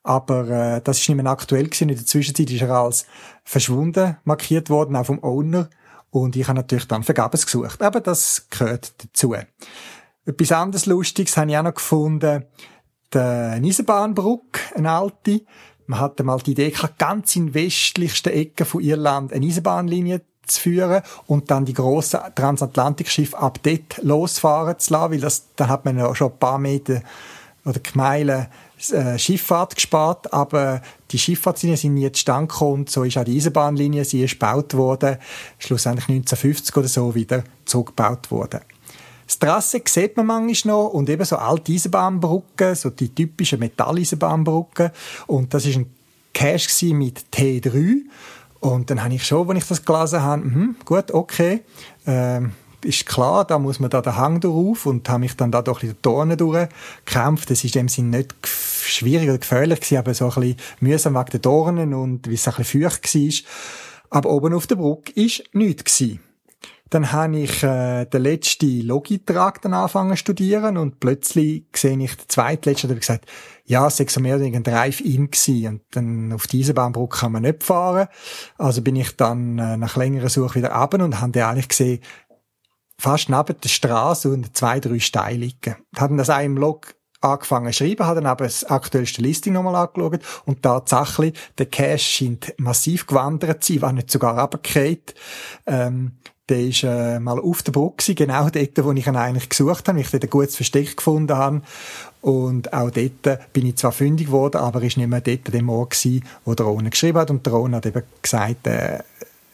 Aber äh, das ist nicht mehr aktuell gewesen. In der Zwischenzeit ist er als verschwunden markiert worden, auch vom Owner. Und ich habe natürlich dann vergabens gesucht. Aber das gehört dazu. Etwas anderes Lustiges habe ich auch noch gefunden. Der Eisenbahnbrücke, eine alte. Man hatte mal die Idee ganz in westlichsten Ecken von Irland eine Eisenbahnlinie zu führen und dann die grossen Transatlantikschiffe ab dort losfahren zu lassen, weil das, dann hat man ja schon ein paar Meter oder Meilen äh, Schifffahrt gespart, aber die Schifffahrtslinien sind nie zustande gekommen so ist auch die Eisenbahnlinie, sie ist gebaut worden, schlussendlich 1950 oder so wieder zurückgebaut worden. Das Trasse sieht man manchmal noch und eben so alte Eisenbahnbrücken, so die typischen Metalleisenbahnbrücken. Und das ist ein Cache mit T3 und dann habe ich schon, wenn ich das gelesen habe, mh, gut, okay, ähm, ist klar, da muss man da den Hang drauf und habe mich dann da durch die Dornen durchgekämpft. Das ist in dem Sinne nicht schwierig oder gefährlich gewesen, aber so ein bisschen mühsam wegen den Dornen und wie es ein bisschen feucht war. Aber oben auf der Brücke ist nichts gewesen. Dann habe ich äh, den letzten Logitrag dann angefangen zu studieren und plötzlich sehe ich den zweitletzten, der gesagt, ja, es war mehr oder weniger ein Drive-In und dann auf diese Bahnbrücke kann man nicht fahren. Also bin ich dann äh, nach längerer Suche wieder runter und habe eigentlich gesehen, fast neben der Straße und zwei, drei Steine liegen. Haben das auch im Log angefangen zu schreiben, hat dann aber das aktuellste Listing nochmal angeschaut und tatsächlich, der Cache scheint massiv gewandert zu sein, war nicht sogar runtergefallen. Ähm, der ist äh, mal auf der Brücke, genau dort, wo ich ihn eigentlich gesucht habe, ich dort ein gutes Versteck gefunden habe. Und auch dort bin ich zwar fündig geworden, aber ist nicht mehr dort der Ort gewesen, wo der Rona geschrieben hat. Und der Rona hat eben gesagt, äh,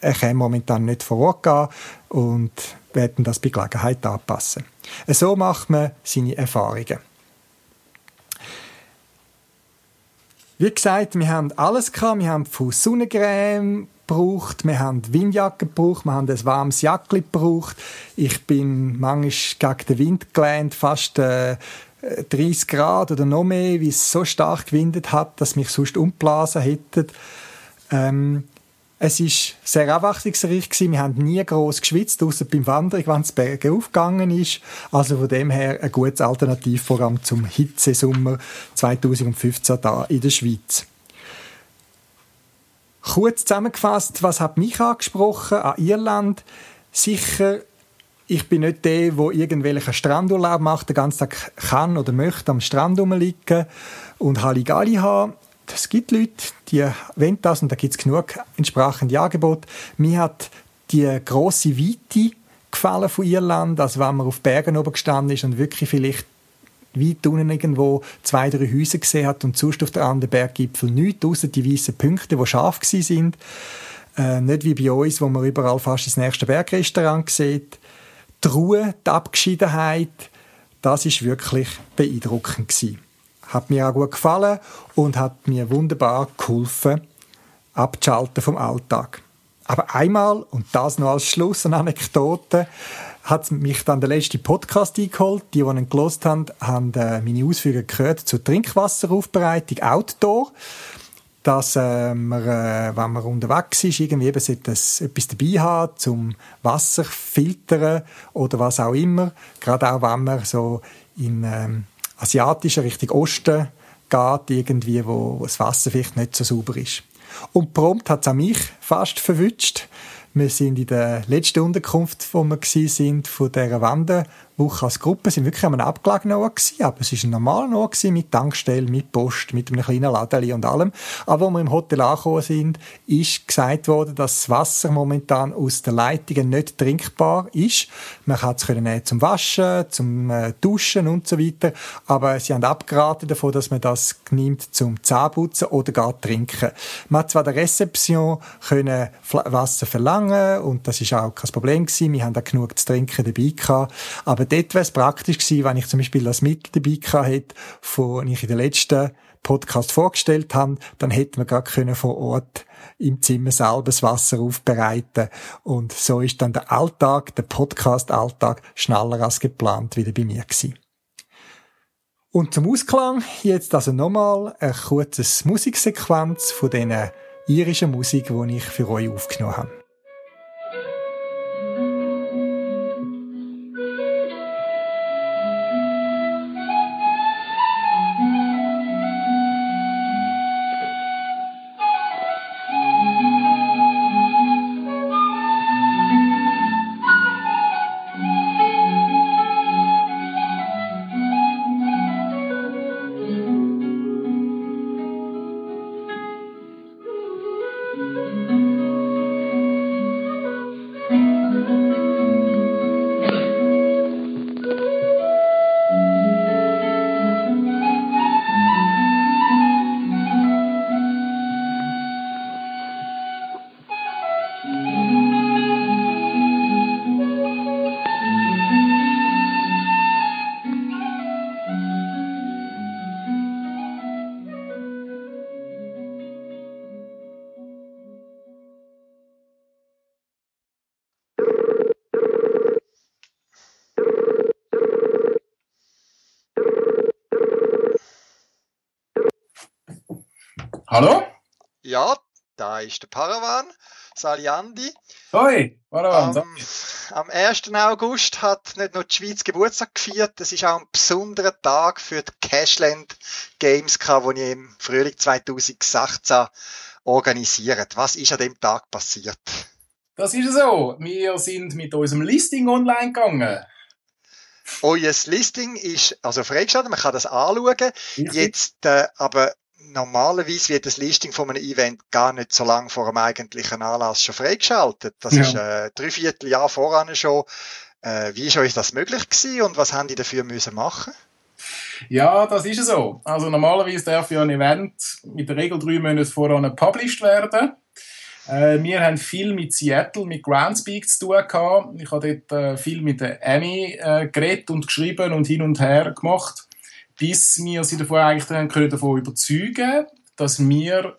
er kann momentan nicht vor Ort gehen und werden das bei Gelegenheit anpassen. So macht man seine Erfahrungen. Wie gesagt, wir haben alles gehabt. Wir haben von Sonnencreme gebraucht, wir haben Windjacke gebraucht, wir haben ein warmes Jackli gebraucht. Ich bin manchmal gegen den Wind gelähnt, fast äh, 30 Grad oder noch mehr, wie es so stark gewindet hat, dass mich sonst umblasen hätte. Ähm, es ist sehr abwechslungsreich gewesen. Wir haben nie groß geschwitzt, außer beim Wandern, wenn es Berge aufgegangen ist. Also von dem her ein gutes Alternativprogramm zum Hitzesommer 2015 da in der Schweiz. Kurz zusammengefasst, was hat mich angesprochen an Irland? Sicher, ich bin nicht der, der irgendwelchen Strandurlaub macht, den ganzen Tag kann oder möchte am Strand rumliegen und Halligalli haben es gibt Leute, die wollen das und da gibt es genug entsprechende Angebote. Mir hat die grosse Weite gefallen von Irland, also wenn man auf Bergen oben gestanden ist und wirklich vielleicht weit unten irgendwo zwei, drei Häuser gesehen hat und sonst auf der anderen Berggipfel nichts, außer die weißen Punkte, die scharf sind. Äh, nicht wie bei uns, wo man überall fast das nächste Bergrestaurant sieht. Die Ruhe, die Abgeschiedenheit, das ist wirklich beeindruckend gewesen hat mir auch gut gefallen und hat mir wunderbar geholfen, abzuschalten vom Alltag. Aber einmal, und das noch als Schluss, eine Anekdote, hat mich dann der letzte Podcast eingeholt. Die, die ihn gelost haben, haben äh, meine Ausführungen gehört zur Trinkwasseraufbereitung Outdoor. Dass äh, man, äh, wenn man unterwegs ist, irgendwie eben etwas, etwas dabei hat, zum Wasser filtern oder was auch immer. Gerade auch, wenn man so in ähm, asiatischer Richtung Osten geht, irgendwie, wo das Wasser vielleicht nicht so sauber ist. Und prompt hat es auch mich fast verwünscht. Wir sind in der letzten Unterkunft, wo wir sind, von dieser Wande Woche als Gruppe sind wirklich an einem abgelegenen Ort gewesen, aber es ist ein normaler Ort gewesen, mit Tankstelle, mit Post, mit einem kleinen Laden und allem. Aber als wir im Hotel angekommen sind, ist gesagt worden, dass das Wasser momentan aus den Leitungen nicht trinkbar ist. Man kann es können zum Waschen, zum äh, Duschen und so weiter, aber sie haben abgeraten davon, dass man das nimmt zum Zahnputzen oder gar trinken. Man hat zwar der Rezeption können Wasser verlangen und das ist auch kein Problem gewesen. Wir haben auch genug zu trinken dabei gehabt, aber dort wäre es praktisch gewesen, wenn ich zum Beispiel das Mittel dabei hätte, von ich in der letzten Podcast vorgestellt habe, dann hätte man gar können vor Ort im Zimmer selber das Wasser aufbereiten und so ist dann der Alltag, der Podcast-Alltag schneller als geplant wieder bei mir gewesen. Und zum Ausklang jetzt also nochmal eine kurze Musiksequenz von diesen irischen Musik, die ich für euch aufgenommen habe. Hallo? Ja, da ist der Paravan, Saliandi. Hoi, Paravan. Am, am 1. August hat nicht nur die Schweiz Geburtstag gefeiert, es ist auch ein besonderer Tag für die Cashland Games, die ich im Frühling 2016 organisiert. Was ist an dem Tag passiert? Das ist so. Wir sind mit unserem Listing online gegangen. Euer Listing ist also freigeschaltet, man kann das anschauen. Richtig. Jetzt äh, aber normalerweise wird das Listing von einem Event gar nicht so lange vor dem eigentlichen Anlass schon freigeschaltet. Das ja. ist äh, drei Vierteljahr voran schon. Äh, wie ist euch das möglich gewesen und was haben die dafür müssen machen? Ja, das ist so. Also normalerweise darf ja ein Event mit der Regel drei Monate voran published werden. Äh, wir haben viel mit Seattle, mit Groundspeak zu tun gehabt. Ich habe dort äh, viel mit der Amy äh, geredet und geschrieben und hin und her gemacht bis wir sie davon eigentlich dann können davon überzeugen, dass wir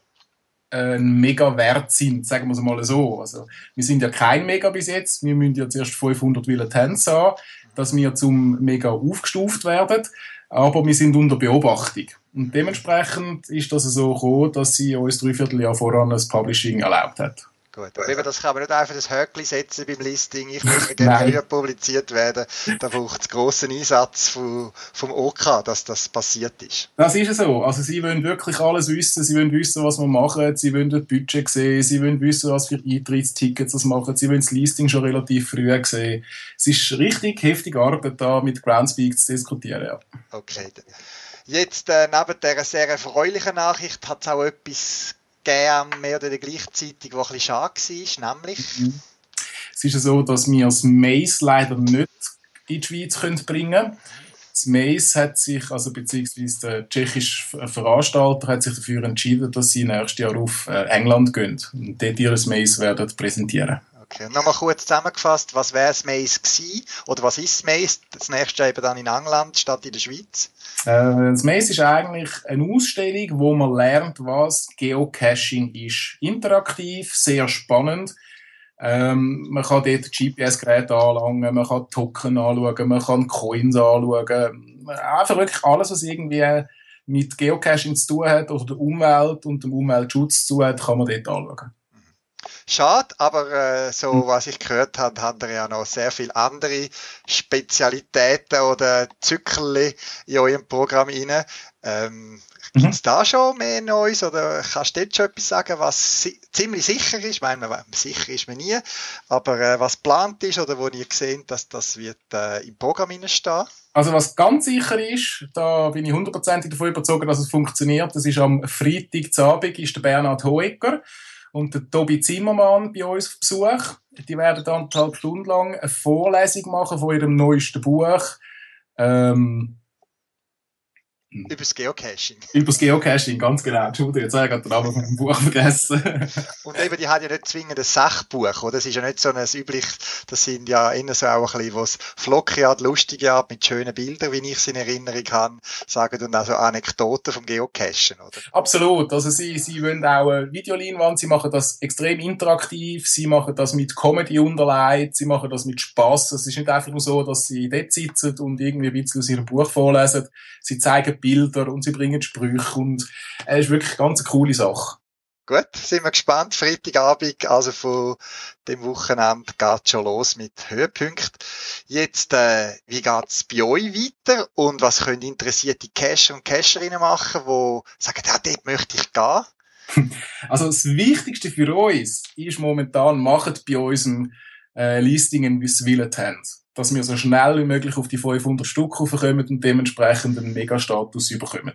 ein mega wert sind, sagen wir es mal so. Also, wir sind ja kein Mega bis jetzt, wir müssen ja zuerst 500 Villatens haben, dass wir zum Mega aufgestuft werden, aber wir sind unter Beobachtung. Und dementsprechend ist das so gekommen, dass sie uns drei Vierteljahr voran das Publishing erlaubt hat. Gut, aber eben, das kann man nicht einfach das Höckli setzen beim Listing, ich muss gerne früher publiziert werden. Da braucht es grossen Einsatz vom, vom OK, dass das passiert ist. Das ist so. Also sie wollen wirklich alles wissen, sie wollen wissen, was wir machen, sie wollen das Budget sehen, sie wollen wissen, was für Eintrittstickets das machen, sie wollen das Listing schon relativ früh sehen. Es ist richtig heftige Arbeit da mit Groundspeak zu diskutieren, ja. Okay. Jetzt, äh, neben dieser sehr erfreulichen Nachricht, hat es auch etwas gegeben, mehr oder gleichzeitig, wo ein bisschen schade war, nämlich? Mhm. Es ist ja so, dass wir das Maze leider nicht in die Schweiz können bringen können. Das Maze hat sich, also beziehungsweise der tschechische Veranstalter hat sich dafür entschieden, dass sie nächstes Jahr auf äh, England gehen und dort ihr Maze werden präsentieren. Okay, nochmal kurz zusammengefasst, was wäre das Maze gewesen? Oder was ist das Maze? Das nächste eben dann in England statt in der Schweiz? Äh, das Maze ist eigentlich eine Ausstellung, wo man lernt, was Geocaching ist. Interaktiv, sehr spannend. Ähm, man kann dort GPS-Geräte anlangen, man kann Token anschauen, man kann Coins anschauen. Einfach wirklich alles, was irgendwie mit Geocaching zu tun hat oder der Umwelt und dem Umweltschutz zu tun hat, kann man dort anschauen. Schade, aber äh, so hm. was ich gehört habe, haben wir ja noch sehr viele andere Spezialitäten oder Zückerli in eurem Programm rein. Ähm, Gibt es mhm. da schon mehr Neues oder kannst du jetzt schon etwas sagen, was si ziemlich sicher ist? Ich meine, sicher ist man nie, aber äh, was geplant ist oder wo ihr seht, dass das wird äh, im Programm stehen? Also was ganz sicher ist, da bin ich hundertprozentig davon überzeugt, dass es funktioniert, das ist am Freitag Abend, ist der Bernhard Hoecker und der Tobi Zimmermann bei uns auf Besuch. Die werden dann anderthalb Stunden lang eine Vorlesung machen von ihrem neuesten Buch. Ähm, über das Geocaching. Über das Geocaching, ganz genau. Entschuldigung, jetzt habe ich den Namen vom Buch vergessen. und eben, die hat ja nicht zwingend ein Sachbuch, oder? Das ist ja nicht so ein üblich, das sind ja eher so auch ein bisschen, was flockige Art, lustige Art, mit schönen Bildern, wie ich es in Erinnerung habe, sagen und auch so Anekdoten vom Geocachen, oder? Absolut. Also sie, sie wollen auch eine Videoleinwand, sie machen das extrem interaktiv, sie machen das mit Comedy unterlegt, sie machen das mit Spaß. Es ist nicht einfach nur so, dass sie dort sitzen und irgendwie ein bisschen aus ihrem Buch vorlesen. Sie zeigen Bilder und sie bringen Sprüche und es ist wirklich eine ganz coole Sache. Gut, sind wir gespannt. Freitagabend, also von dem Wochenende, geht schon los mit Höhepunkt. Jetzt, äh, wie geht's bei euch weiter und was können interessierte Cacher und Cacherinnen machen, die sagen, ja, dort möchte ich gehen? Also das Wichtigste für uns ist momentan, macht bei unserem äh, Listing ein Willet haben dass wir so schnell wie möglich auf die 500 Stück kommen und dementsprechend einen Megastatus überkommen.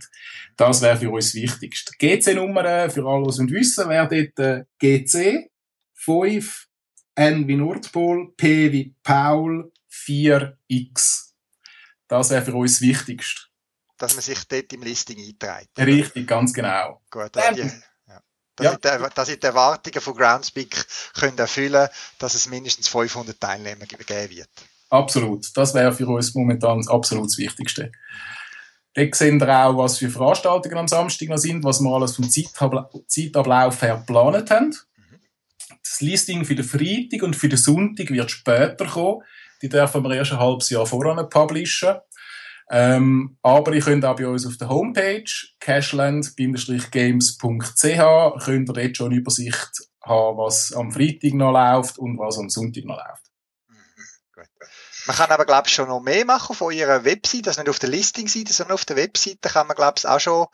Das wäre für uns das Wichtigste. GC-Nummer, für alle, die wissen, wäre dort äh, GC 5, N wie Nordpol, P wie Paul, 4X. Das wäre für uns das Wichtigste. Dass man sich dort im Listing einträgt. Richtig, ganz genau. Gut, die, dass, ja. ich die, dass ich die Erwartungen von Groundspeak können erfüllen dass es mindestens 500 Teilnehmer geben wird. Absolut. Das wäre für uns momentan das absolut Wichtigste. Dort sehen wir auch, was für Veranstaltungen am Samstag noch sind, was wir alles vom Zeitablauf her geplant haben. Das Listing für den Freitag und für den Sonntag wird später kommen. Die dürfen wir erst ein halbes Jahr voran publishen. Ähm, aber ihr könnt auch bei uns auf der Homepage cashland-games.ch könnt ihr dort schon eine Übersicht haben, was am Freitag noch läuft und was am Sonntag noch läuft. Man kann aber, glaube ich, schon noch mehr machen auf eurer Webseite, also nicht auf der Listing-Seite, sondern auf der Webseite kann man, glaube ich, auch schon ein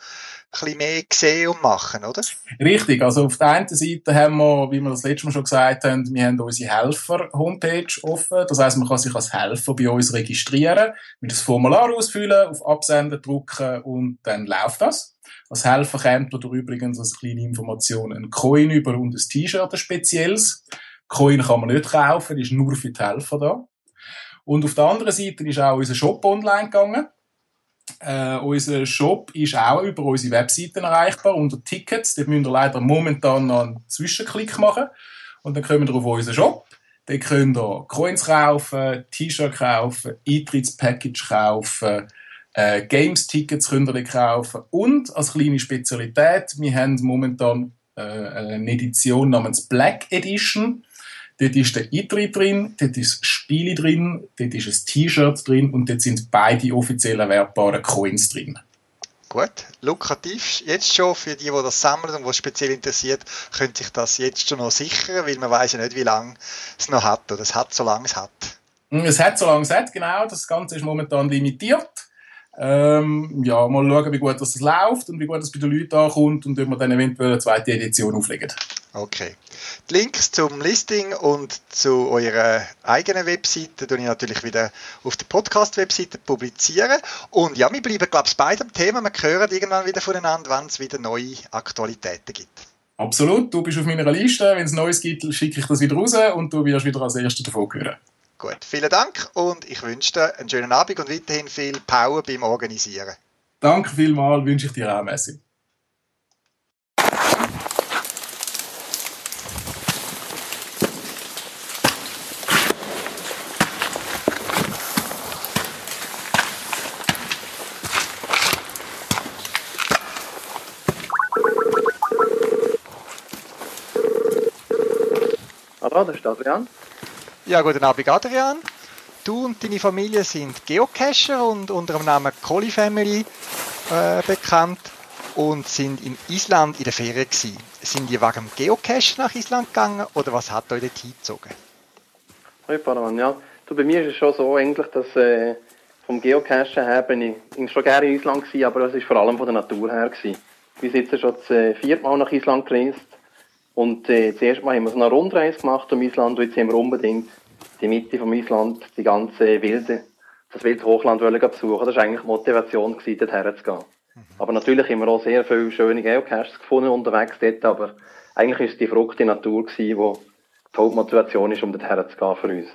bisschen mehr sehen und machen, oder? Richtig, also auf der einen Seite haben wir, wie wir das letzte Mal schon gesagt haben, wir haben unsere Helfer-Homepage offen. Das heißt, man kann sich als Helfer bei uns registrieren, mit das Formular ausfüllen, auf Absenden drücken und dann läuft das. Als Helfer kommt oder übrigens als kleine Information ein Coin über und ein T-Shirt, ein spezielles. Coin kann man nicht kaufen, ist nur für die Helfer da. Und auf der anderen Seite ist auch unser Shop online gegangen. Äh, unser Shop ist auch über unsere Webseiten erreichbar, unter Tickets. Dort müsst ihr leider momentan noch einen Zwischenklick machen. Und dann kommen wir auf unseren Shop. Dort könnt ihr Coins kaufen, T-Shirt kaufen, Eintrittspackage kaufen, äh, Games-Tickets könnt ihr kaufen. Und als kleine Spezialität, wir haben momentan äh, eine Edition namens Black Edition. Dort ist der Eintritt drin, dort ist das Spiel drin, dort ist ein T-Shirt drin und dort sind beide offiziell erwerbbaren Coins drin. Gut, lukrativ jetzt schon für die, die das sammeln und was speziell interessiert, könnte sich das jetzt schon noch sichern, weil man weiß ja nicht, wie lange es noch hat oder es hat, solange es hat. Es hat, solange es hat, genau. Das Ganze ist momentan limitiert. Ähm, ja, mal schauen, wie gut das läuft und wie gut das bei den Leuten ankommt und ob wir dann eventuell eine zweite Edition auflegen. Okay. Die Links zum Listing und zu eurer eigenen Webseite tue ich natürlich wieder auf der Podcast-Webseite publizieren. Und ja, wir bleiben, glaube ich, bei dem Thema. Wir hören irgendwann wieder voneinander, wenn es wieder neue Aktualitäten gibt. Absolut. Du bist auf meiner Liste. Wenn es Neues gibt, schicke ich das wieder raus und du wirst wieder als Erster davon hören. Gut, vielen Dank und ich wünsche dir einen schönen Abend und weiterhin viel Power beim Organisieren. Danke vielmals, wünsche ich dir auch, Messi. Das ist Adrian. Ja, guten Abend, Adrian. Du und deine Familie sind Geocacher und unter dem Namen Collie Family äh, bekannt und sind in Island in der Ferien gewesen. Sind die wegen dem Geocache nach Island gegangen oder was hat euch dort hingezogen? Hallo Paravan, ja. Du, bei mir ist es schon so eigentlich, dass äh, vom Geocachen her bin ich, ich schon gerne in Island gewesen, aber es ist vor allem von der Natur her gewesen. Wir sind jetzt schon das äh, vierte Mal nach Island gereist und äh, das erste Mal haben wir so eine Rundreise gemacht um Island und jetzt haben wir unbedingt die Mitte vom Island, die ganze wilde, das wilde Hochland wollen besuchen. Das war eigentlich die Motivation, gewesen, dorthin zu gehen. Mhm. Aber natürlich haben wir auch sehr viele schöne Geocaches gefunden unterwegs dort, aber eigentlich ist es die verrückte Natur gewesen, die die Hauptmotivation ist, um dorthin zu gehen für uns.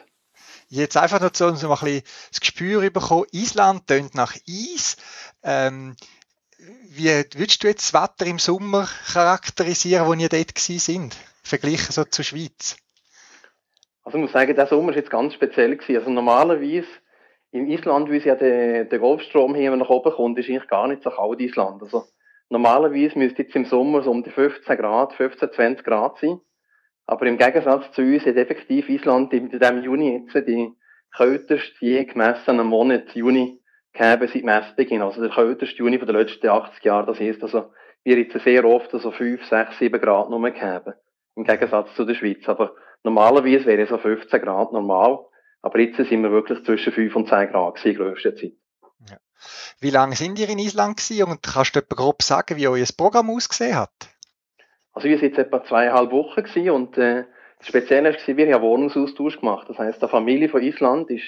Jetzt einfach noch zu uns noch ein bisschen das Gespür bekommen. Island tönt nach Eis. Ähm, wie würdest du jetzt das Wetter im Sommer charakterisieren, wo ihr dort sind? Verglichen so zur Schweiz? Also ich muss sagen, der Sommer war jetzt ganz speziell gewesen. Also normalerweise in Island, wie es ja der, der Golfstrom hier nach oben kommt, ist eigentlich gar nicht so kalt Island. Also normalerweise müsste jetzt im Sommer so um die 15 Grad, 15, 20 Grad sein. Aber im Gegensatz zu uns hat effektiv Island in diesem Juni jetzt die kälteste je gemessenen Monat Juni gegeben seit Messbeginn. Also der kälteste Juni von den letzten 80 Jahren. Das heisst also, wir jetzt sehr oft so 5, 6, 7 Grad nur haben. Im Gegensatz zu der Schweiz. Aber normalerweise wäre so 15 Grad normal. Aber jetzt sind wir wirklich zwischen 5 und 10 Grad gewesen, grösste Zeit. Ja. Wie lange sind ihr in Island gewesen und kannst du etwa grob sagen, wie euer Programm ausgesehen hat? Also wir sind jetzt etwa zweieinhalb Wochen gewesen und äh, das Spezielle war, wir haben Wohnungsaustausch gemacht. Das heisst, die Familie von Island ist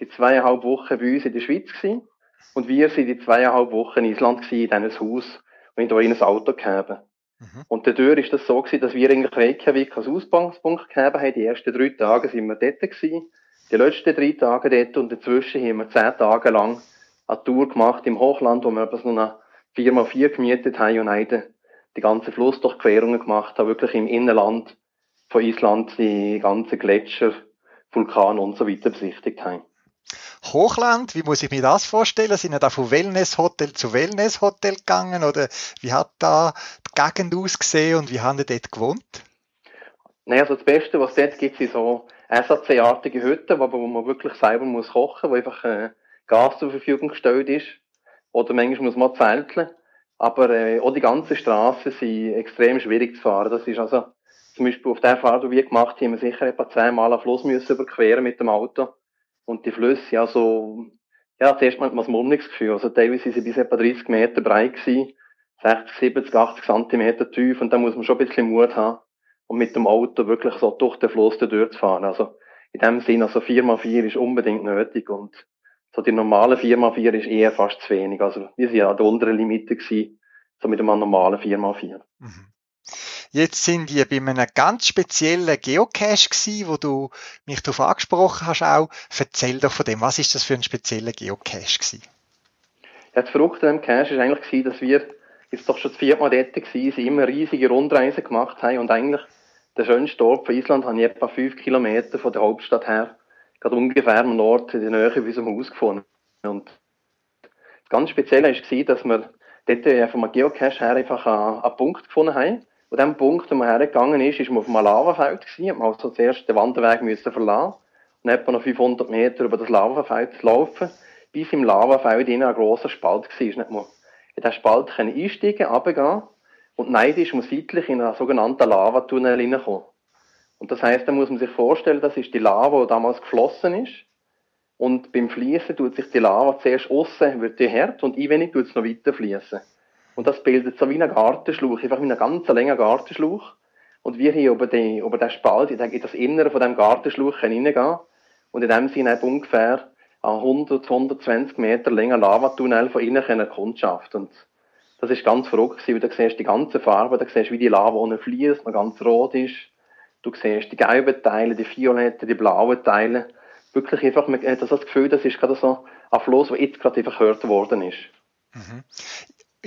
die zweieinhalb Wochen bei uns in der Schweiz gewesen und wir sind die zweieinhalb Wochen in Island gewesen, in diesem Haus und in ein Auto gehabt. Mhm. Und dadurch ist das so gewesen, dass wir eigentlich Reykjavik als Ausgangspunkt gehabt haben. Die ersten drei Tage sind wir dort gewesen. Die letzten drei Tage dort und dazwischen haben wir zehn Tage lang eine Tour gemacht im Hochland, wo wir etwas noch eine 4x4 gemietet haben und einen die ganze Flussdurchquerungen gemacht haben, wirklich im Innenland von Island die ganzen Gletscher, Vulkane und so weiter besichtigt haben. Hochland, wie muss ich mir das vorstellen? Sind ihr da von Wellnesshotel zu Wellnesshotel gegangen oder wie hat da die Gegend ausgesehen und wie haben ihr dort gewohnt? Nein, also das Beste, was es dort gibt, sind so SAC-artige Hütten, wo man wirklich selber muss kochen, wo einfach äh, Gas zur Verfügung gestellt ist. Oder manchmal muss man zelteln. Aber äh, auch die ganzen Straßen sind extrem schwierig zu fahren. Das ist also zum Beispiel auf der Fahrt, die wir gemacht haben, haben wir sicher etwa zehnmal einen Fluss müssen überqueren mit dem Auto. Und die Flüsse, ja, so, ja, zuerst mal hat man das Mulmungsgefühl. Also teilweise sind sie bis etwa 30 Meter breit gewesen, 60, 70, 80 Zentimeter tief und da muss man schon ein bisschen Mut haben, um mit dem Auto wirklich so durch den Fluss durchzufahren. Also in dem Sinne, also 4x4 ist unbedingt nötig und so die normale 4x4 ist eher fast zu wenig. Also wir sind ja an der unteren Limite gewesen, so mit einem normalen 4x4. Mhm. Jetzt sind wir bei einem ganz speziellen Geocache gewesen, wo du mich darauf angesprochen hast auch. Erzähl doch von dem, was ist das für ein spezieller Geocache gewesen? Ja, das Verrückte an dem Cache war eigentlich, dass wir jetzt doch schon das vierte Mal dort waren, immer riesige Rundreisen gemacht haben und eigentlich der schönste Ort von Island habe ich etwa fünf Kilometer von der Hauptstadt her, gerade ungefähr am Nord in der Nähe von unserem Haus gefunden. Und das ganz Spezielle war, dass wir dort von einem Geocache her einfach einen Punkt gefunden haben, an dem Punkt, wo man hergegangen ist, ist man auf einem Lavafeld gewesen, man also zuerst den Wanderweg müssen verlassen und etwa noch 500 Meter über das Lavafeld zu laufen, bis im Lavafeld innen ein grosser Spalt war. Nicht man in diesen Spalt können einsteigen, runtergehen und neidisch muss seitlich in einen sogenannten Lavatunnel hineinkommen. Und das heisst, da muss man sich vorstellen, das ist die Lava, die damals geflossen ist. Und beim Fließen tut sich die Lava zuerst aussen, wird die hart und einwenig tut es noch weiter fließen. Und das bildet so wie ein Gartenschlauch, einfach wie ein ganz langer Gartenschlauch. Und wir hier über, den, über den Spalt, in das Innere von dem Gartenschlauch hineingehen. Und in dem Sinne ungefähr ein 100, 120 Meter länger Lavatunnel von innen können Kundschaft. Und das ist ganz verrückt weil du siehst die ganze Farbe, da siehst wie die Lava ohne fließt, noch ganz rot ist. Du siehst die gelben Teile, die violetten, die blauen Teile. Wirklich einfach, man hat das Gefühl, das ist gerade so ein Fluss, der jetzt gerade einfach gehört worden ist. Mhm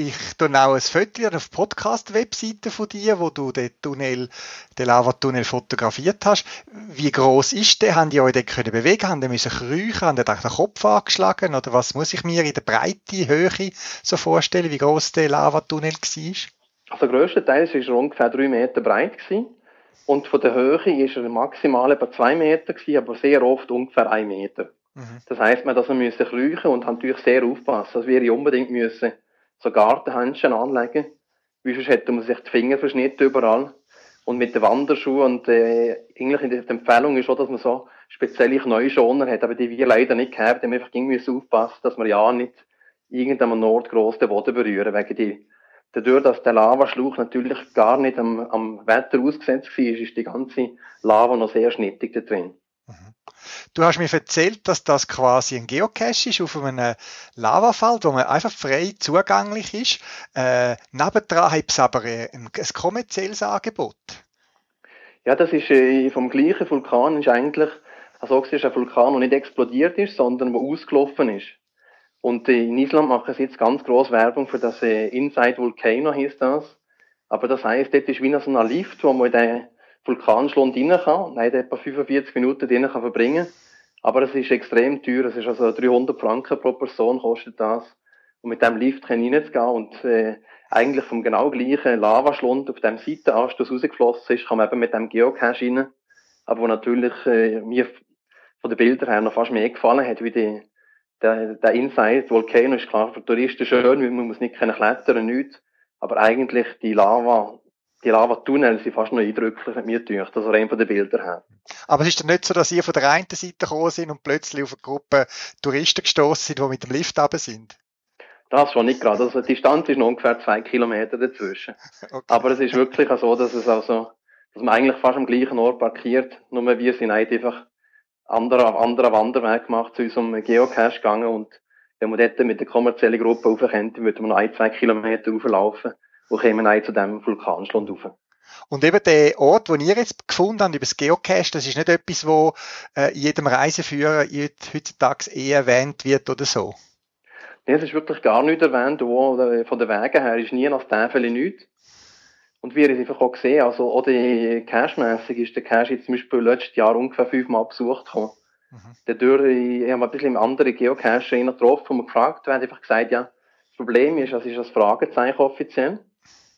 ich tue auch ein Foto auf Podcast-Webseite von dir, wo du den Tunnel, den Lavatunnel fotografiert hast. Wie groß ist der? Haben die euch den können bewegen? Haben die müssen kriechen? Haben die den Kopf angeschlagen? Oder was muss ich mir in der Breite, Höhe so vorstellen, wie groß der Lavatunnel war? Also grösstenteils war er ungefähr drei Meter breit gewesen. Und von der Höhe ist er maximal etwa zwei Meter gewesen, aber sehr oft ungefähr ein Meter. Mhm. Das heisst, man musste kriechen und natürlich sehr aufpassen. Also wir unbedingt müssen so Gartenhändchen anlegen. Wie sonst hätte man sich die Finger verschnitten überall. Und mit den Wanderschuhen und äh, eigentlich der Empfehlung ist auch, dass man so spezielle Kneuschoner hat, aber die wir leider nicht gehabt haben. einfach irgendwie aufpassen, dass wir ja nicht irgendeinem Ort gross den Boden berühren, wegen die Dadurch, dass der Lavaschluch natürlich gar nicht am, am Wetter ausgesetzt war, ist die ganze Lava noch sehr schnittig da drin. Mhm. Du hast mir erzählt, dass das quasi ein Geocache ist auf einem Lavafeld, wo man einfach frei zugänglich ist. Äh, nebendran hat es aber ein, ein kommerzielles Angebot. Ja, das ist äh, vom gleichen Vulkan ist eigentlich, also es ist ein Vulkan, der nicht explodiert ist, sondern der ausgelaufen ist. Und äh, in Island machen sie jetzt ganz groß Werbung für das äh, Inside Volcano, hieß das. Aber das heißt, dort ist wie so ein Lift, wo man in den Vulkanschlund rein kann. Nein, etwa 45 Minuten drin kann verbringen. Aber es ist extrem teuer. Es ist also 300 Franken pro Person kostet das. Und mit dem Lift kann ich reinzugehen und äh, eigentlich vom genau gleichen Lavaschlund auf dem Seitenanstoß rausgeflossen ist, kann man eben mit dem Geocache rein. Aber wo natürlich äh, mir von den Bildern her noch fast mehr gefallen hat, wie die, der, der Inside Volcano ist klar für Touristen schön, weil man muss nicht klettern, nichts. Aber eigentlich die Lava, die Lavatunnel sind fast noch eindrücklicher, mir gedacht, also rein von den Bildern her. Aber es ist dann nicht so, dass ihr von der einen Seite gekommen sind und plötzlich auf eine Gruppe Touristen gestoßen sind, die mit dem Lift runter sind? Das schon nicht gerade. Also die Distanz ist noch ungefähr zwei Kilometer dazwischen. Okay. Aber es ist wirklich so, dass es also, dass man eigentlich fast am gleichen Ort parkiert, nur wir sind einfach anderer, anderer Wanderweg gemacht zu unserem Geocache gegangen und wenn man dort mit der kommerziellen Gruppe raufkommt, würden wir noch ein, zwei Kilometer rauflaufen und kommen dann zu dem Vulkanschlund rauf. Und eben der Ort, den ihr jetzt gefunden habt, über das Geocache, das ist nicht etwas, wo äh, jedem Reiseführer heutzutage eh erwähnt wird oder so? Nee, es ist wirklich gar nicht erwähnt, wo, von den Wegen her ist nie nach Tafel nichts. Und wir haben es einfach auch gesehen, also auch die Cache-mässig ist der Cache jetzt zum Beispiel letztes Jahr ungefähr fünfmal besucht gekommen. Mhm. Dadurch, ich habe ein bisschen andere Geocacher getroffen und gefragt, und haben einfach gesagt, ja, das Problem ist, das ist das Fragezeichen offiziell.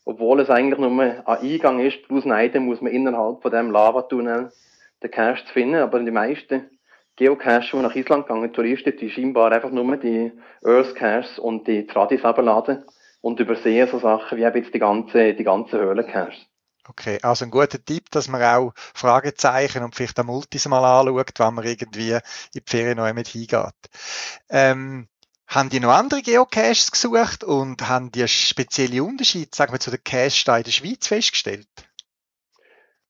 Obwohl es eigentlich nur ein Eingang ist, plus Neiden muss man innerhalb von dem Lavatunnel den Cache finden, aber die meisten Geocacher, die nach Island gegangen Touristen, die scheinbar einfach nur die Earth Caches und die Tradis abladen und übersehen so Sachen wie eben jetzt die ganze, die ganze Höhlencaches. Okay, also ein guter Tipp, dass man auch Fragezeichen und vielleicht auch Multis mal anschaut, wenn man irgendwie in die Ferien noch mit hingeht. Ähm, haben die noch andere Geocaches gesucht und haben die spezielle Unterschiede, sagen wir, zu den Caches in der Schweiz festgestellt?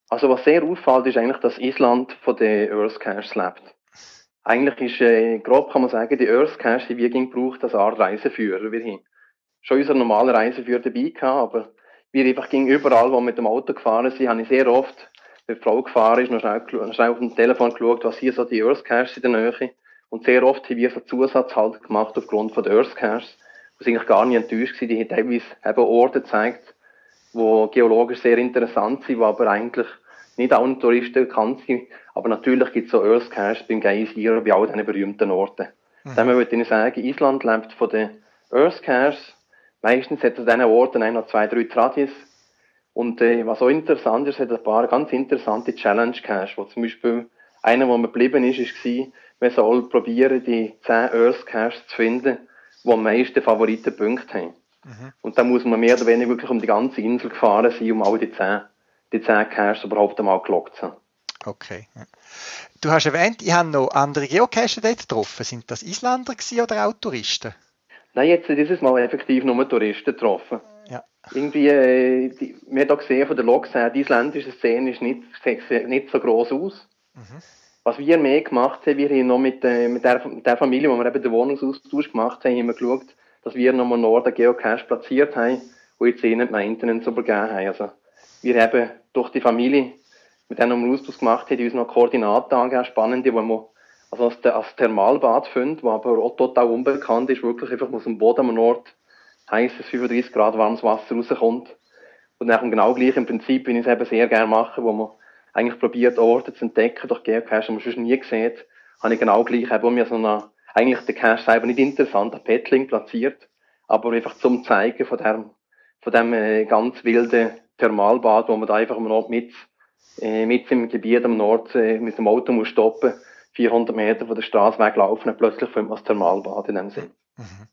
Also was sehr auffällt, ist eigentlich, dass Island von den Earth Caches lebt. Eigentlich ist, äh, grob kann man sagen, die Earth Cache, die wir gebraucht als Art Reiseführer. Wir haben schon unseren normalen Reiseführer dabei gehabt, aber wir einfach ging überall, wo wir mit dem Auto gefahren sind, habe ich sehr oft, wenn die Frau gefahren ist, noch schnell, schnell auf dem Telefon geschaut, was hier so die Earth Caches in der Nähe. Und sehr oft haben wir so Zusatz halt gemacht aufgrund von der Earth Caches. Was eigentlich gar nicht enttäuscht war. Die haben teilweise eben Orte gezeigt, wo geologisch sehr interessant sind, wo aber eigentlich nicht allen Touristen bekannt sind. Aber natürlich gibt es so Earth Caches beim Geysir, bei all diesen berühmten Orten. Mhm. Dann würde ich sagen, Island lebt von den Earth Caches Meistens hat es an diesen Orten noch zwei, drei Tradis. Und äh, was auch interessant ist, hat ein paar ganz interessante Challenge Cache, wo zum Beispiel einer, wo man geblieben ist, war, man soll probieren, die 10 Earth Caches zu finden, die am meisten Favoritenpunkte haben. Mhm. Und da muss man mehr oder weniger wirklich um die ganze Insel gefahren sein, um all die 10, die 10 Caches überhaupt einmal gelockt zu haben. Okay. Du hast erwähnt, ich habe noch andere Geocacher dort getroffen. Sind das Isländer oder auch Touristen? Nein, jetzt dieses Mal effektiv nur Touristen getroffen. Ja. Irgendwie, äh, die, wir haben da gesehen von der Logs her, die isländische Szene ist nicht, sieht nicht so groß aus. Mhm. Was wir mehr gemacht haben, wir haben noch mit, äh, mit, der, mit der Familie, wo wir eben den Wohnungsaustausch gemacht haben, haben wir geschaut, dass wir nochmal Norden Geocache platziert haben, wo jetzt ihnen die Maintenance übergeben haben. Also, wir haben durch die Familie, mit denen wir Austausch gemacht haben, uns noch Koordinaten angegeben, spannende, wo wir also als, als Thermalbad finden, wo aber auch total unbekannt ist, wirklich einfach aus dem Boden am Ort heißes 35 Grad warmes Wasser rauskommt. Und dann genau gleich im Prinzip, wie ich es eben sehr gerne mache, wo man eigentlich probiert, Orte zu entdecken durch Geocache, die man sonst nie sieht, habe ich genau gleich eben, wo mir so eine, eigentlich der Cache selber nicht interessant, ein Petling platziert, aber einfach zum Zeigen von dem, von dem äh, ganz wilden Thermalbad, wo man da einfach am Nord mit, äh, mit im Gebiet am Nord äh, mit dem Auto muss stoppen 400 Meter von der Straße weglaufen und plötzlich findet man das Thermalbad in dem Sinn. Mhm.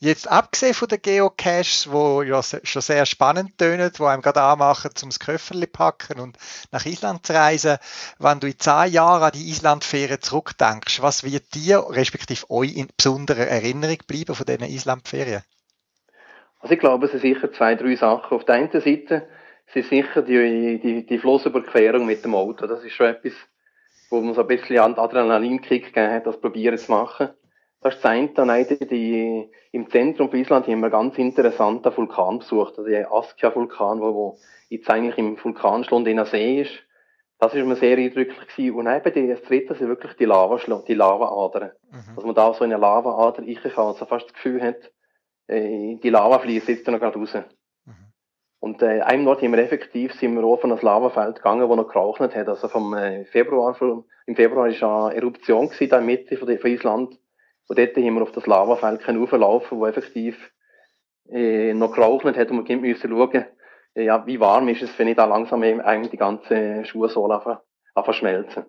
Jetzt abgesehen von den Geocaches, wo ja schon sehr spannend tönen, wo einem gerade anmachen, zum Köfferli packen und nach Island zu reisen, wenn du in zehn Jahren an die Islandferien zurückdenkst, was wird dir, respektive euch in besonderer Erinnerung bleiben von diesen Islandferien? Also ich glaube, es sind sicher zwei, drei Sachen. Auf der einen Seite sind sicher die, die, die Flussüberquerung mit dem Auto. Das ist schon etwas, wo man so ein bisschen Adrenalinkick gegeben hat, das probieren zu machen. Das ist das eine. Dann die, im Zentrum von Island haben wir einen ganz interessanten Vulkan besucht, also der Askia-Vulkan, wo, wo jetzt eigentlich im Vulkanschlund in einer See ist. Das ist mir sehr eindrücklich gewesen. Und eben das dritte sind wirklich die Lava, die Lavaadern. Mhm. Dass man da so in eine Lavaader ich kann, also fast das Gefühl hat, äh, die Lava fließt jetzt noch gerade raus. Und äh, einem Ort haben wir effektiv sind wir auf ein Lavafeld gegangen, wo noch geraucht hat. Also vom äh, Februar, im Februar war eine Eruption gewesen, da in der Mitte von, von Island. Und dort haben wir auf das Lavafeld rauflaufen, wo effektiv äh, noch geraucht hat und wir müssen schauen, äh, ja, wie warm ist es, wenn ich da langsam eigentlich die ganze Schuhsohle verschmelzen.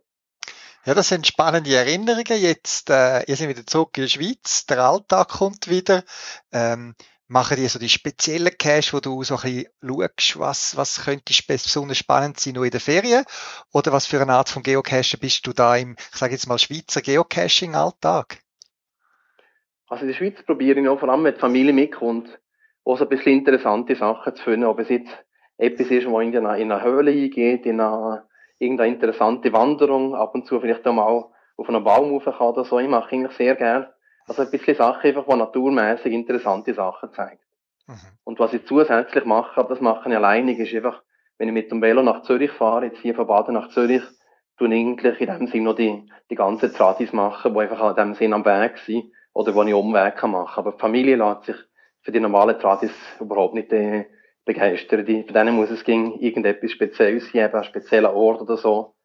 Ja, das sind spannende Erinnerungen. Jetzt, äh, ihr seid wieder zurück in der Schweiz. Der Alltag kommt wieder. Ähm, machen die so die speziellen Cache, wo du so ein bisschen schaust, was, was könnte besonders spannend sein, nur in der Ferien? Oder was für eine Art von Geocachen bist du da im, ich sage jetzt mal, Schweizer Geocaching-Alltag? Also in der Schweiz probiere ich auch, vor allem wenn die Familie mitkommt, auch so ein bisschen interessante Sachen zu finden, ob es jetzt etwas ist, wo in eine, in eine Höhle eingeht, in eine, irgendeine interessante Wanderung, ab und zu vielleicht auch mal auf einen Baum rauf kann oder so. Ich mache eigentlich sehr gerne also ein bisschen Sachen, einfach, die naturmäßig interessante Sachen zeigen. Mhm. Und was ich zusätzlich mache, aber das mache ich alleinig, ist einfach, wenn ich mit dem Velo nach Zürich fahre, jetzt hier von Baden nach Zürich, ich eigentlich in dem Sinn noch die, die ganzen Tradis machen, die einfach in dem Sinn am Weg sind, oder wo ich Umweg kann machen. Aber die Familie lässt sich für die normalen Tradis überhaupt nicht äh, begeistern. Die, für denen muss es gegen irgendetwas Spezielles sein, eben ein spezieller Ort oder so.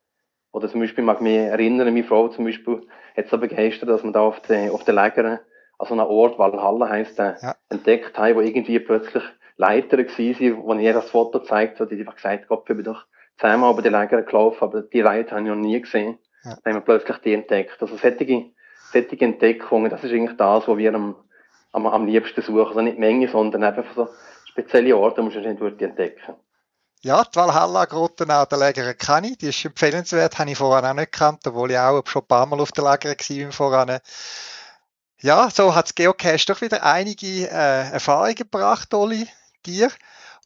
Oder zum Beispiel mag ich mich erinnern, meine Frau zum Beispiel hat so begeistert, dass man da auf den, auf den Lägern, also einem Ort, Valhalla heisst der, ja. entdeckt haben, wo irgendwie plötzlich Leiter waren, wo ich ihr das Foto gezeigt habe, die einfach gesagt Gott, ich bin doch zehnmal über die Läger gelaufen, aber die Leiter habe ich noch nie gesehen. Ja. Dann haben wir plötzlich die entdeckt. Also solche, solche Entdeckungen, das ist eigentlich das, was wir am, am, am liebsten suchen. Also nicht Menge, sondern einfach so spezielle Orte, die man schon entdecken. Ja, die Valhalla-Grotte auch der Läger kenne ich. Die ist empfehlenswert, habe ich vorher auch nicht gekannt, obwohl ich auch schon ein paar Mal auf der Läger war Voran. Ja, so hat das Geocache doch wieder einige äh, Erfahrungen gebracht, Oli, dir.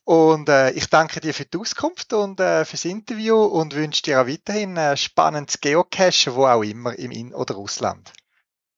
Und äh, ich danke dir für die Auskunft und äh, fürs Interview und wünsche dir auch weiterhin ein spannendes Geocache, wo auch immer im In- oder Ausland.